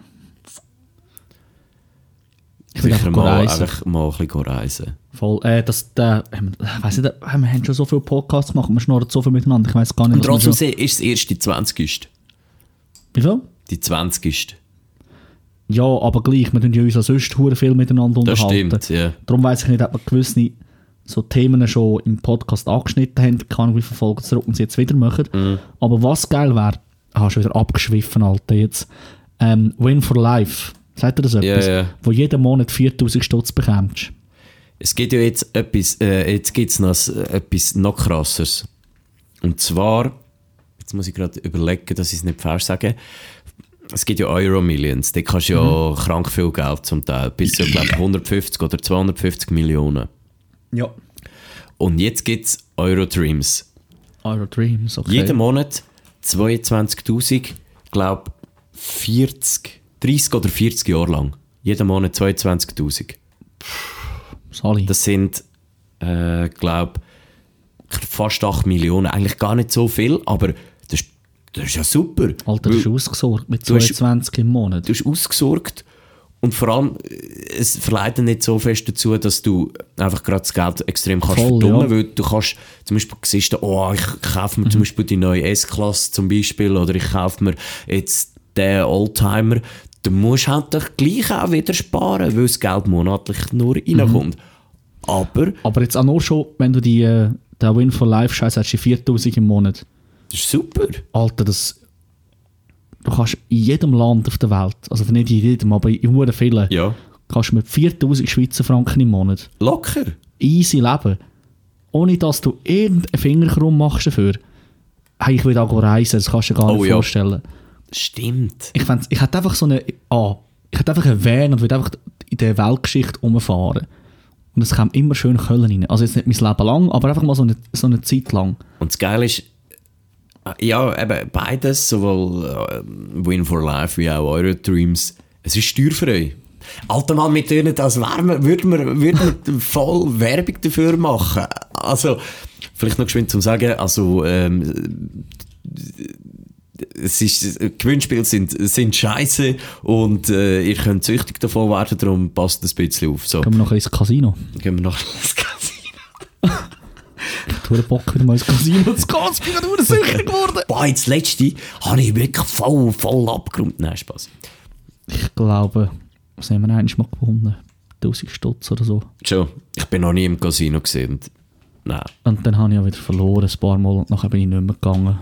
Ich will Sicher einfach mal, reisen. einfach mal ein bisschen reisen. Voll, äh, das, der, ähm, ich weiss nicht, äh, wir haben schon so viele Podcasts gemacht, wir schnurren so viel miteinander, ich weiß gar nicht, Und trotzdem schon... ist es erst die 20. Wie viel? Die 20. Ja, aber gleich, wir tun ja uns auch sonst viel miteinander Das unterhalten. stimmt, ja. Darum weiss ich nicht, ob wir gewisse so Themen schon im Podcast angeschnitten haben, keine Ahnung, wie viele Folgen zurück und sie jetzt wieder machen. Mhm. Aber was geil wäre, ah, schon wieder abgeschwiffen, Alter, jetzt. Ähm, Win for Life. Sagt ihr das etwas? Ja, ja. Wo jeden Monat 4000 Stutz bekommst. Es gibt ja jetzt etwas, äh, jetzt gibt's noch s- etwas noch krasses. Und zwar, jetzt muss ich gerade überlegen, dass ich es nicht falsch sage. Es gibt ja Euro Millions, da kannst du ja krank viel Geld zum Teil, bis zu, glaube 150 oder 250 Millionen. Ja. Und jetzt gibt es Euro Dreams. Euro Dreams, okay. Jeden Monat 22.000, glaube 40, 30 oder 40 Jahre lang. Jeden Monat 22.000. Sali. Das sind, äh, glaube fast 8 Millionen. Eigentlich gar nicht so viel, aber das, ist- das ist ja super. Alter, Weil ist ausgesorgt mit Du hast- 22 im Monat. du hast ausgesorgt und vor allem, äh, es verleitet nicht so fest dazu, dass du einfach gerade das Geld extrem kannst Voll, verdummen, ja. weil du kannst zum Beispiel siehst du, oh, ich kaufe mir zum Beispiel die neue S-Klasse zum Beispiel oder ich kaufe mir jetzt den Oldtimer. Du musst halt doch gleich auch wieder sparen, weil das Geld monatlich nur reinkommt. Aber Aber jetzt auch nur schon, wenn du die, äh, den Win for Life scheiße hast, die 4000 im Monat. das ist super. Alter, das. Du kannst in jedem Land auf der Welt, also nicht in jedem, aber in sehr vielen, Ja. kannst du mit 4000 Schweizer Franken im Monat Locker. easy leben. Ohne dass du irgendeinen Finger krumm machst dafür. Hey, ich will auch reisen, das kannst du dir gar Oh nicht ja. vorstellen. Stimmt. Ich, fänd's- ich hätte einfach so eine. Ah, ich hätte einfach einen Van und würde einfach in der Weltgeschichte umfahren. Und es kam immer schön Köln rein. Also jetzt nicht mein Leben lang, aber einfach mal so eine, so eine Zeit lang. Und das Geile ist, ja, eben beides, sowohl äh, Win for Life wie auch Euro Dreams, es ist steuerfrei. Alter Mann, mit denen, das wir, würden wir, würden wir voll Werbung dafür machen. Also, vielleicht noch geschwind zum Sagen, also, ähm, es ist, Gewinnspiele sind, sind scheiße und äh, ihr könnt süchtig davon werden, darum passt ein bisschen auf. So, Gehen wir noch ins Casino. gehen wir noch ins Casino. Ich habe Bock, wieder mal ins Casino zu gehen. Ich bin gerade süchtig geworden. Boah, jetzt letzte habe ich wirklich voll, voll abgeräumt. Nein, Spaß. Ich glaube, was haben wir eigentlich mal gewonnen? 1000 Stutz oder so. Schon, ich bin noch nie im Casino gesehen. Nein. Und dann habe ich auch wieder verloren, ein paar Mal. Und nachher bin ich nicht mehr gegangen.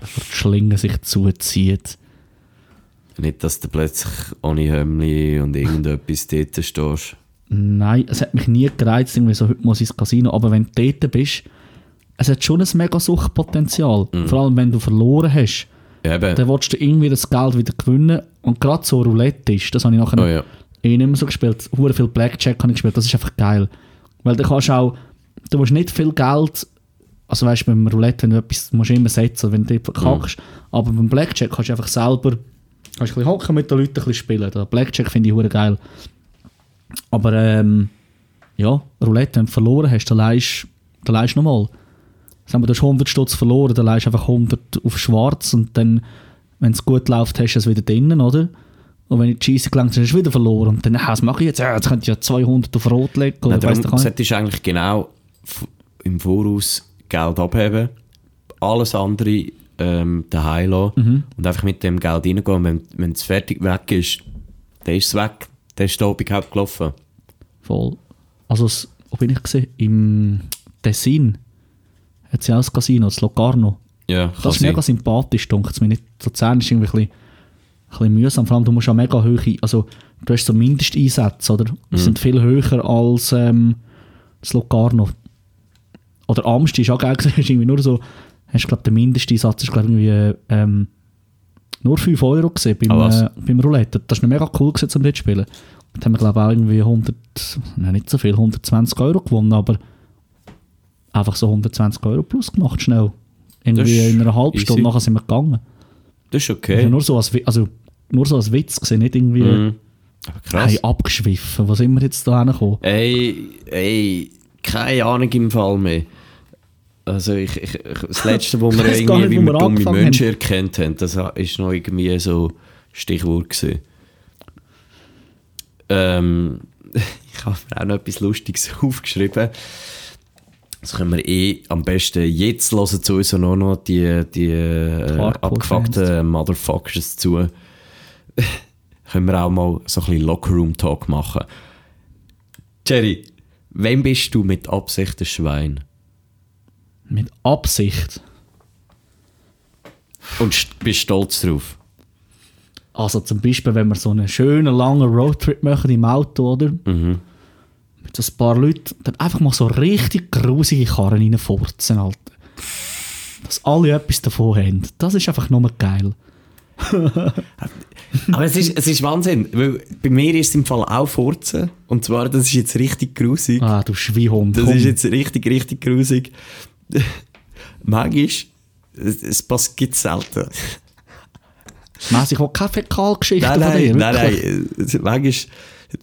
Bevor die Schlinge sich zuzieht. Nicht, dass du plötzlich ohne Hemmli und irgendetwas dort stehst. Nein, es hat mich nie gereizt, irgendwie so, heute muss ich ins Casino. Aber wenn du dort bist, es hat schon ein mega Suchtpotenzial. Vor allem, wenn du verloren hast. Eben. Dann willst du irgendwie das Geld wieder gewinnen. Und gerade so Roulette ist, das habe ich nachher Oh ja. eh nicht mehr so gespielt. Hure viel Blackjack habe ich gespielt, das ist einfach geil. Weil du kannst auch, du musst nicht viel Geld, also weißt du, beim Roulette, wenn du etwas, musst du immer setzen, wenn du dort verkackst. Aber beim Blackjack kannst du einfach selber, kannst ein bisschen hocken mit den Leuten, ein bisschen spielen. Der Blackjack finde ich hure geil. Aber ähm, ja, Roulette, wenn du verloren hast, dann leihst dann du nochmal. Sagen wir, du hast 100 Stutz verloren, dann leihst du einfach 100 auf schwarz und dann, wenn es gut läuft, hast du es wieder drinnen, oder? Und wenn ich die Scheisse gelangt habe, hast du wieder verloren. Und dann, ah, was mache ich jetzt? Ja, jetzt könnte ich ja 200 auf Rot legen. Oder Nein, weiss darum nicht. solltest du eigentlich genau im Voraus Geld abheben, alles andere ähm, daheim lassen Mhm. und einfach mit dem Geld reingehen. Wenn, wenn es fertig weg ist, dann ist es weg. Dann ist der Abend gelaufen. Voll. Also, es- wo bin ich gesehen? Im Tessin hat sie auch ein Casino, das Locarno. Ja, Das ist sein. mega sympathisch, denke ich mir nicht. Luzern ist irgendwie ein bisschen, ein bisschen mühsam. Vor allem, du musst auch mega hohe, also du hast so Mindesteinsätze, oder? Die sind viel höher als ähm, das Locarno. Oder Amsti ist auch geil gewesen, ist irgendwie nur so, hast glaube der Mindesteinsatz ist glaube irgendwie ähm, nur 5 Euro gesehen beim, Ah, was? äh, beim Roulette. Das ist noch mega cool gewesen, zum mitspielen. Da haben wir glaube auch irgendwie 100, nein nicht so viel, 120 Euro gewonnen, aber einfach so 120 Euro plus gemacht schnell. Irgendwie in einer halben easy. Stunde nachher sind wir gegangen. Das ist Also okay. nur so als, also nur so als Witz gesehen, nicht irgendwie. Aber krass. hey, abgeschwiffen. Sind wir jetzt da hingekommen? Ey, ey, keine Ahnung im Fall mehr. Also ich, ich, ich, das letzte, wo wir gar irgendwie, nicht, wie wir dumme Menschen erkannt haben, das ist noch irgendwie so Stichwort gewesen. Ähm, ich habe mir auch noch etwas Lustiges aufgeschrieben. Das können wir eh am besten jetzt hören zu uns und auch noch die, die äh, abgefuckten Motherfuckers zu. können wir auch mal so ein bisschen Lockerroom-Talk machen. Jerry, wem bist du mit Absicht ein Schwein? Mit Absicht. Und st- bist stolz drauf? Also zum Beispiel, wenn wir so einen schönen, langen Roadtrip machen im Auto, oder? Mhm. Mit so ein paar Leuten, dann einfach mal so richtig grusige Karren reinfurzen, Alter. Dass alle etwas davon haben. Das ist einfach nur geil. Aber es ist, es ist Wahnsinn, weil bei mir ist es im Fall auch Furzen. Und zwar, das ist jetzt richtig grusig. Ah, du Schweihund. Das ist jetzt richtig, richtig grusig. Manchmal, es, es pass- gibt selten. Mäss, ich will keine Fäkalgeschichte Nein, von dir. nein, nein, wirklich. nein. Manchmal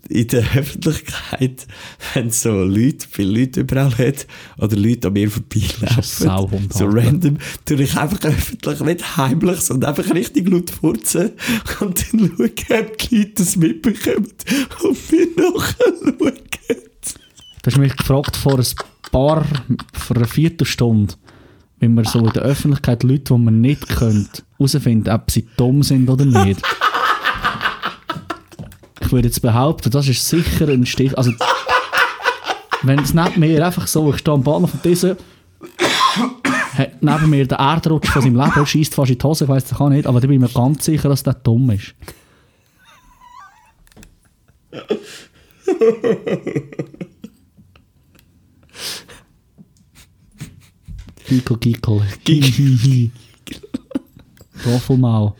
in der Öffentlichkeit, wenn so Leute, viele Leute überall hat, oder Leute an mir vorbeilaufen, so random, tue ich einfach öffentlich, nicht heimlich, sondern einfach richtig laut furzen und dann schauen, ob die Leute das mitbekommen und mir nachschauen. Du hast mich gefragt vor ein paar, vor einer Viertelstunde, wenn wir so in der Öffentlichkeit Leute, die man nicht kennt, herausfinden, ob sie dumm sind oder nicht. Ich würde jetzt behaupten, das ist sicher ein Stich. Also, wenn es neben mir einfach so, ich stehe am Bahnhof und dieser hat neben mir den Erdrutsch von seinem Leben, schießt fast in die Hose, ich weiß es auch nicht, aber da bin ich mir ganz sicher, dass der dumm ist. Gickel, Gickel. Hihihi. Roffelmau.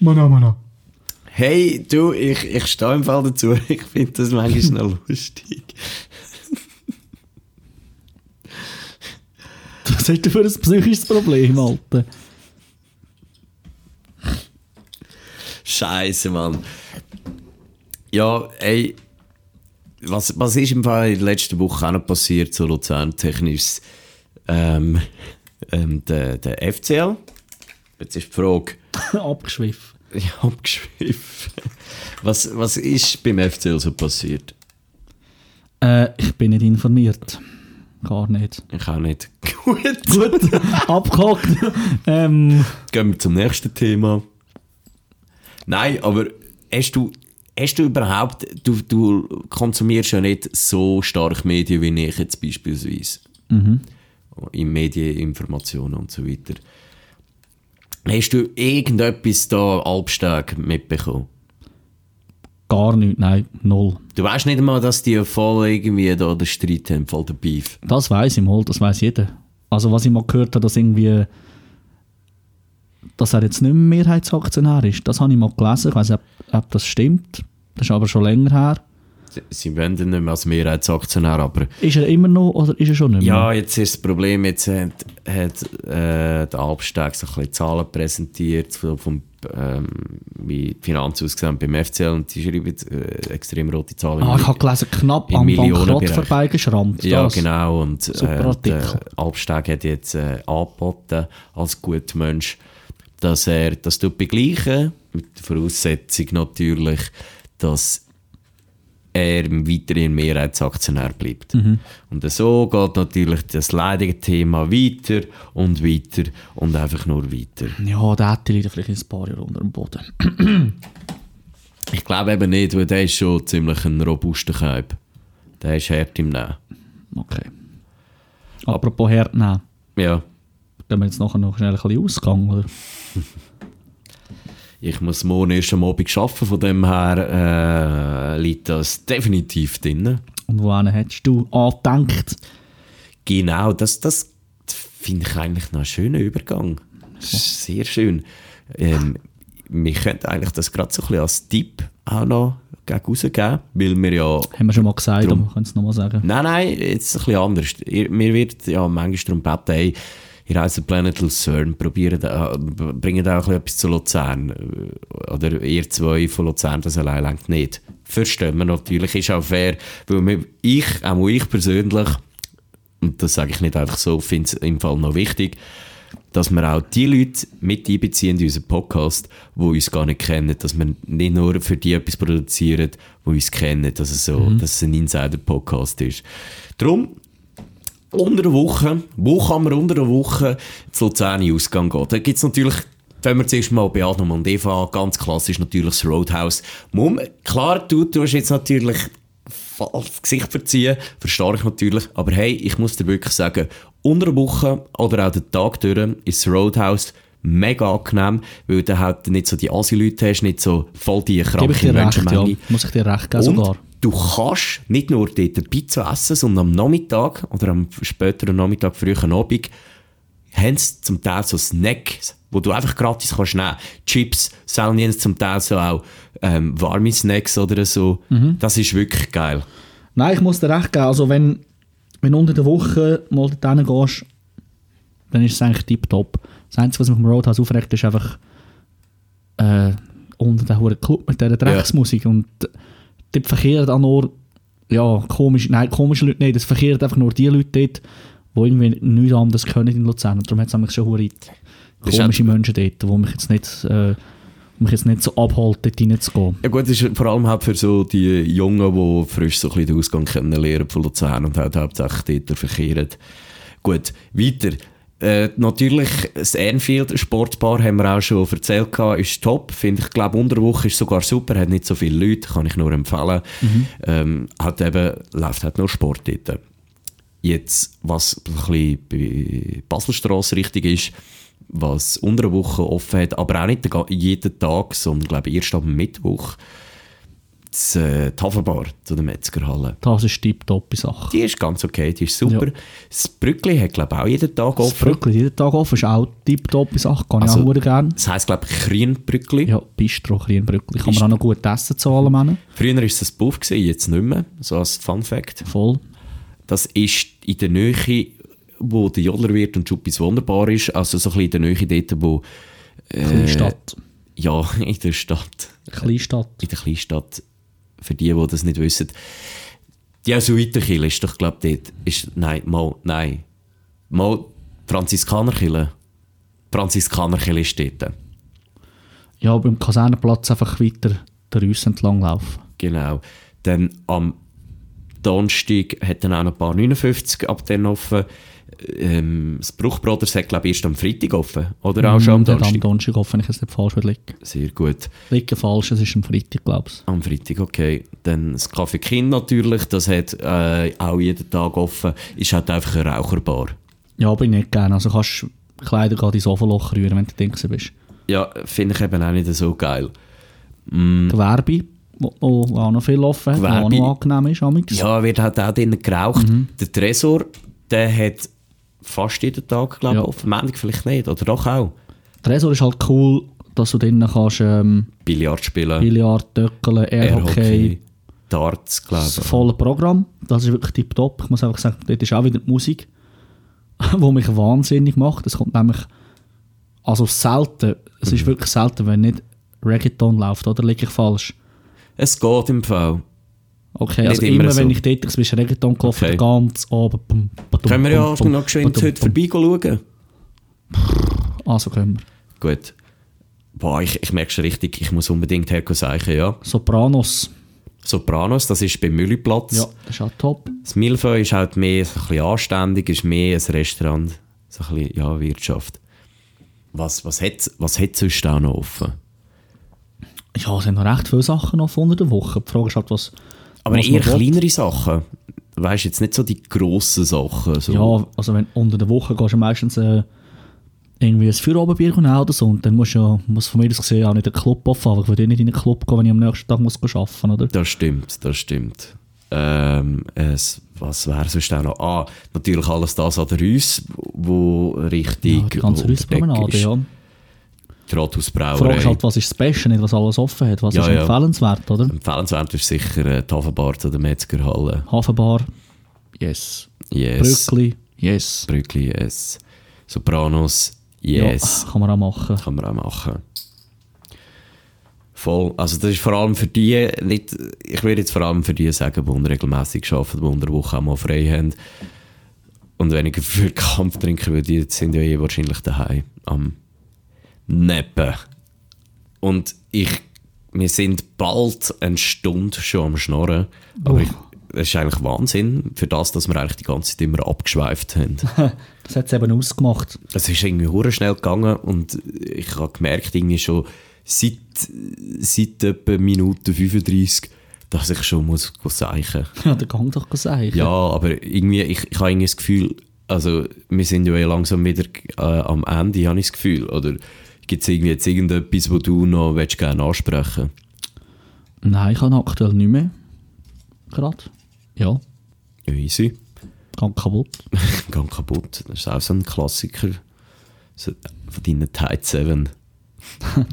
Mana, mana. Hey, du, ich, ich stehe im Fall dazu. Ich finde das manchmal noch lustig. Was hast du für ein psychisches Problem, Alter? Scheiße, Mann. Ja, ey, was, was ist im Fall in der letzten Woche auch noch passiert, so Luzern-technisch? Ähm, ähm, der, der FCL. Jetzt ist die Frage, Abgeschwiffen. ich hab geschwiffen. Was, was ist beim FCL so passiert? Äh, ich bin nicht informiert. Gar nicht. Ich auch nicht. Gut. Gut, abgehakt. ähm, Gehen wir zum nächsten Thema. Nein, aber hast du, hast du überhaupt, du, du konsumierst ja nicht so stark Medien wie ich jetzt beispielsweise. In Medieninformationen und so weiter. Hast du irgendetwas da Albstag mitbekommen? gar nicht, nein, null. Du weißt nicht einmal, dass die voll irgendwie da den Streit haben, voll der Beef. Das weiß ich mal, das weiß jeder. Also was ich mal gehört habe, dass irgendwie dass er jetzt nicht mehr Mehrheitsaktionär ist, das habe ich mal gelesen. Ich weiß nicht, ob, ob das stimmt. Das ist aber schon länger her. Sie- wollen ihn nicht mehr als Mehrheitsaktionär, aber Ist er immer noch oder ist er schon nicht mehr? Ja, jetzt ist das Problem, jetzt hat, hat äh, der Albstag so ein bisschen Zahlen präsentiert, vom, ähm, wie die Finanzen aussehen beim FCL und die schreiben äh, extrem rote Zahlen. Ah, ich habe gelesen, knapp am Bankrott vorbeigeschrammt. ja, das. genau. Und äh, der Albstag hat jetzt äh, angeboten, als guter Mensch, dass er das begleichen mit der Voraussetzung natürlich, dass er weiterhin Mehrheitsaktionär bleibt. Mhm. Und so geht natürlich das leidige Thema weiter und weiter und einfach nur weiter. Ja, der hätte liegt vielleicht ein paar Jahre unter dem Boden. Ich glaube eben nicht, weil der ist schon ziemlich ein robuster Kalb. Der ist hart im Nehmen. Okay. Apropos Herd, nein. Ja, Gehen wir jetzt nachher noch schnell ein bisschen Ausgang, oder? ich muss morgen erst am Abend arbeiten, von dem her äh, liegt das definitiv drin. Und wohin hättest du angedenkt? Genau, das, das finde ich eigentlich noch einen schönen Übergang. Sehr schön. Ähm, wir könnten eigentlich das gerade so ein bisschen als Tipp auch noch rausgeben, weil wir ja... Haben wir schon mal gesagt, Drum. aber wir können es nochmal sagen. Nein, nein, jetzt ein bisschen anders. Mir wird ja manchmal darum gebeten, hey, ihr heisst Planet Lucerne, probiert, äh, bringt auch etwas zu Luzern. Oder ihr zwei von Luzern, das allein längt nicht. Verstehen wir natürlich, ist auch fair, weil ich, auch ich persönlich, und das sage ich nicht einfach so, finde es im Fall noch wichtig, dass wir auch die Leute mit einbeziehen in unseren Podcast, die uns gar nicht kennen, dass wir nicht nur für die etwas produzieren, die uns kennen, dass es, so, dass es ein Insider-Podcast ist. Darum, unter der Woche, wo kann man unter der Woche zu Luzern in Ausgang gehen? Da gibt es natürlich, wenn wir zuerst mal bei Adam und Eva an, ganz klassisch natürlich das Roadhouse. Mum, klar, du tust jetzt natürlich das Gesicht verziehen, verstehe ich natürlich, aber hey, ich muss dir wirklich sagen, unter der Woche oder auch den Tag durch ist das Roadhouse mega angenehm, weil du halt nicht so die Asi-Leute hast, nicht so voll die Gebe ich kranke dir recht, ja. Menschenmenge. Muss ich dir recht geben Und sogar. Du kannst nicht nur dort Pizza essen, sondern am Nachmittag oder am späteren Nachmittag, frühen Abend, haben sie zum Teil so Snacks, wo du einfach gratis kannst nehmen. Chips, sie zum Teil so auch ähm, warme Snacks oder so. Mhm. Das ist wirklich geil. Nein, ich muss dir recht geben. Also wenn, wenn du unter der Woche mal dorthin gehst, dann ist es eigentlich tipptopp. Das Einzige, was mich am Roadhouse aufregt, ist einfach äh, unter den hohen Club mit dieser Drecksmusik. Und dort verkehren dann nur, ja, komisch, nein, komische Leute nicht. Es verkehren einfach nur die Leute dort, die irgendwie nichts anderes können in Luzern. Und darum hat es nämlich schon hure komische auch- Menschen dort, die mich jetzt nicht, äh, mich jetzt nicht so abhalten, dort reinzugehen. Ja gut, das ist vor allem halt für so die Jungen, die frisch so ein bisschen den Ausgang kennenlernen von Luzern und halt hauptsächlich dort verkehren. Gut, weiter. Äh, natürlich, das Anfield Sportbar haben wir auch schon erzählt, gehabt, ist top. Finde ich, glaube unter der Woche ist sogar super, hat nicht so viele Leute, kann ich nur empfehlen. Ähm, hat eben, läuft halt nur Sport dort. Jetzt, was ein bisschen bei Baselstrasse richtig ist, was unter der Woche offen hat, aber auch nicht jeden Tag, sondern glaube erst am Mittwoch, das, äh, die Hafenbar zu der Metzgerhalle. Das ist tipptopp Sache. Die ist ganz okay, die ist super. Ja. Das Brückli hat glaube ich auch jeden Tag Das offen. Brückli jeden Tag offen ist auch tipptopp Sache, kann ich Also- auch hure gerne. Das heisst glaube ich Krienbrückli. Ja, Bistro, Krienbrückli. Kann man auch noch gut essen zu allem. hin. Früher war es ein Buff, gewesen, jetzt nicht mehr. So als Fun Fact. Voll. Das ist in der Nähe, wo der Jodlerwirt und Schuppis wunderbar ist. Also so ein bisschen in der Nähe dort, wo... Äh, Kleinstadt. Ja, in der Stadt. Kleinstadt. in der Kleinstadt, für die, die das nicht wissen, die Jesuitenkirche ist doch, glaube ich, dort, ist, nein, mal, nein, mal Franziskanerkirche, Franziskanerkirche ist dort, Ja, beim Kasernenplatz einfach weiter der Rüss entlang laufen. genau. Dann am Donnerstag hat dann auch noch ein paar 59 ab dann offen. Ähm, das Bruchbroders hat, glaube ich, erst am Freitag offen, oder auch schon am Mm, der Am Donnerstag? Donnerstag offen, ich es nicht falsch liege. Sehr gut. Liege falsch, es ist am Freitag, glaube ich. Am Freitag, okay. Dann das Café Kind natürlich, das hat äh, auch jeden Tag offen. Ist halt einfach eine Raucherbar. Ja, bin ich nicht gerne. Also kannst du Kleider gerade ins Ofenloch rühren, wenn du drin bist. Ja, finde ich eben auch nicht so geil. Mm, Gewerbe, wo, wo auch noch viel offen hat, wo auch noch angenehm ist. Amix. ja, wird halt auch drinnen geraucht. Mhm. Der Tresor, der hat fast jeden Tag, glaube ich, Ja. offen. Montag vielleicht nicht, oder doch auch. Tresor ist halt cool, dass du drinnen kannst ähm, Billard spielen, Billard, Töckeln, Airhockey, Airhockey, Darts, glaube das ich. volle Programm. Das ist wirklich tipptopp. Ich muss einfach sagen, dort ist auch wieder die Musik, die mich wahnsinnig macht. Es kommt nämlich, also selten, es Mhm. ist wirklich selten, wenn nicht Reggaeton läuft, oder liege ich falsch? Es geht im Fall. Okay, Nicht also immer immer, so. wenn ich dort bin, ist Reggaeton gelaufen, Okay. ganzen Abend. Bum, badum, Können wir ja bum, bum, noch geschwind heute bum. vorbei schauen? Also können wir. Gut. Boah, ich, ich merke schon richtig, ich muss unbedingt herkommen sagen, ja. Sopranos, Sopranos, das ist beim Mülliplatz. ja, das ist auch top. Das Milfeu ist halt mehr so ein bisschen anständig, ist mehr ein Restaurant, so ein bisschen, ja, Wirtschaft. Was, was hat was hat sonst auch noch offen? Ja, es sind noch recht viele Sachen noch unter der Woche. Die Frage ist halt, was... Aber eher will. kleinere Sachen. Weißt du, jetzt nicht so die grossen Sachen. So. Ja, also wenn unter der Woche gehst du meistens äh, irgendwie ein Feierabendbier oder so und dann musst du ja, muss von mir aus gesehen auch nicht den Club offen, aber ich würde nicht in den Club gehen, wenn ich am nächsten Tag muss arbeiten oder? Das stimmt, das stimmt. Ähm, es, was wäre sonst auch noch? Ah, natürlich alles das an der Rüss, wo richtig... Ja, die ganze Rüsspromenade, ja. Die Rathausbrauerei. Die Frage ist halt, was ist das Beste, nicht was alles offen hat, was Ja, ist ja. empfehlenswert, oder? Empfehlenswert ist sicher äh, die Hafenbar zu der Metzgerhalle. Hafenbar, yes. Yes. Brückli, yes. Brückli, yes. Sopranos, yes. Ja, kann man auch machen. Kann man auch machen. Voll. Also das ist vor allem für die, nicht, ich würde jetzt vor allem für die sagen, die unregelmässig arbeiten, die unter der Woche auch mal frei haben und weniger für Kampf trinken, weil die sind ja eh wahrscheinlich daheim am Neppen. Und ich, wir sind bald eine Stunde schon am Schnorren, aber ich, das ist eigentlich Wahnsinn, für das, dass wir eigentlich die ganze Zeit immer abgeschweift haben. Das hat es eben ausgemacht. Es ist irgendwie hure schnell gegangen und ich habe gemerkt, irgendwie schon seit, seit etwa Minute 35, dass ich schon muss zeichen Ja, der Gang doch gesagt. Ja, aber irgendwie, ich, ich habe irgendwie das Gefühl, Also, wir sind ja langsam wieder äh, am Ende, habe ich das Gefühl. Oder gibt es irgendwie jetzt irgendetwas, wo du noch willst, gerne ansprechen Nein, ich habe aktuell nicht mehr. Gerade. Ja, Easy. gang kaputt. Gang kaputt. Das ist auch so ein Klassiker. So, von deinen Tide 7.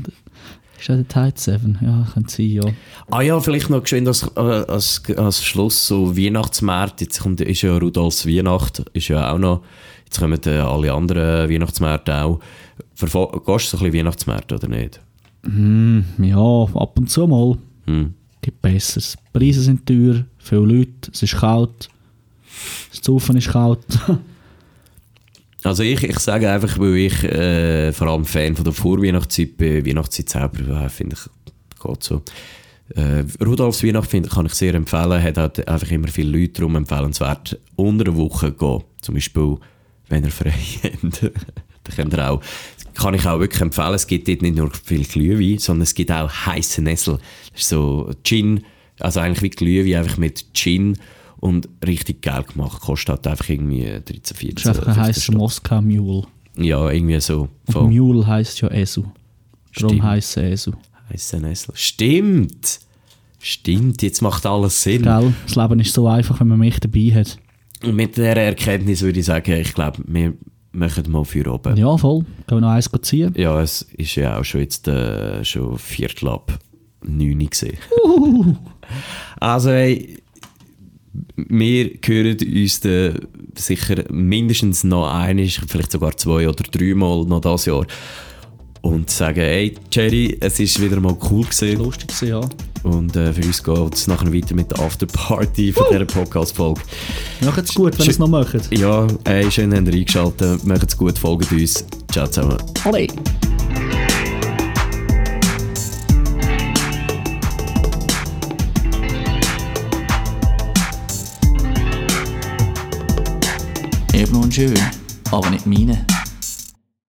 Ist das der Tide 7? Ja, könnte sein, ja. Ah ja, vielleicht noch geschwind als, als, als Schluss so Weihnachtsmärkte. Jetzt kommt, ist ja Rudolfs Weihnacht, ist ja auch noch, jetzt kommen äh, alle anderen Weihnachtsmärkte auch. Verfol Gehst du so ein bisschen Weihnachtsmärkte oder nicht? Hm, ja, ab und zu mal. Hm. Gibt Besseres. Die Preise sind teuer, viele Leute, es ist kalt. Das Zaufen ist kalt. Also ich, ich sage einfach, weil ich äh, vor allem Fan von der Vorweihnachtszeit bin, Weihnachtszeit selber, äh, finde ich, geht so. Äh, Rudolfs Weihnacht finde kann ich sehr empfehlen, hat halt einfach immer viele Leute, darum empfehlenswert unter der Woche gehen. Zum Beispiel, wenn ihr frei habt, dann könnt ihr auch, kann ich auch wirklich empfehlen, es gibt dort nicht nur viel Glühwein, sondern es gibt auch heiße Nessel. Das ist so Gin, also eigentlich wie Glühwein, einfach mit Gin und richtig geil gemacht. Kostet halt einfach irgendwie 13, 14, Das ist einfach ein 15 heißer Stutz. Moskau Mule. Ja, irgendwie so. Und. Mule heisst ja Esu. Darum heisst es Esu. Heiße Nessel. Stimmt! Stimmt, jetzt macht alles Sinn. Gell? Das Leben ist so einfach, wenn man mich dabei hat. Und mit dieser Erkenntnis würde ich sagen, ich glaube, wir machen mal für oben. Ja, voll. Gehen wir noch eins ziehen? Ja, es ist ja auch schon jetzt äh, schon Viertel ab 9 Uhr gesehen. also, hey, wir hören uns dann sicher mindestens noch einmal, vielleicht sogar zwei oder dreimal noch dieses Jahr. Und sagen, hey, Jerry, es ist wieder mal cool gewesen. Lustig gewesen, ja. Und äh, für uns geht es nachher weiter mit der Afterparty von dieser Podcast-Folge. Macht es gut, wenn ihr es noch macht. Ja, ey, schön, habt ihr eingeschaltet. Macht's gut, folgt uns. Ciao zusammen. Alle. Eben und schön, aber nicht meine.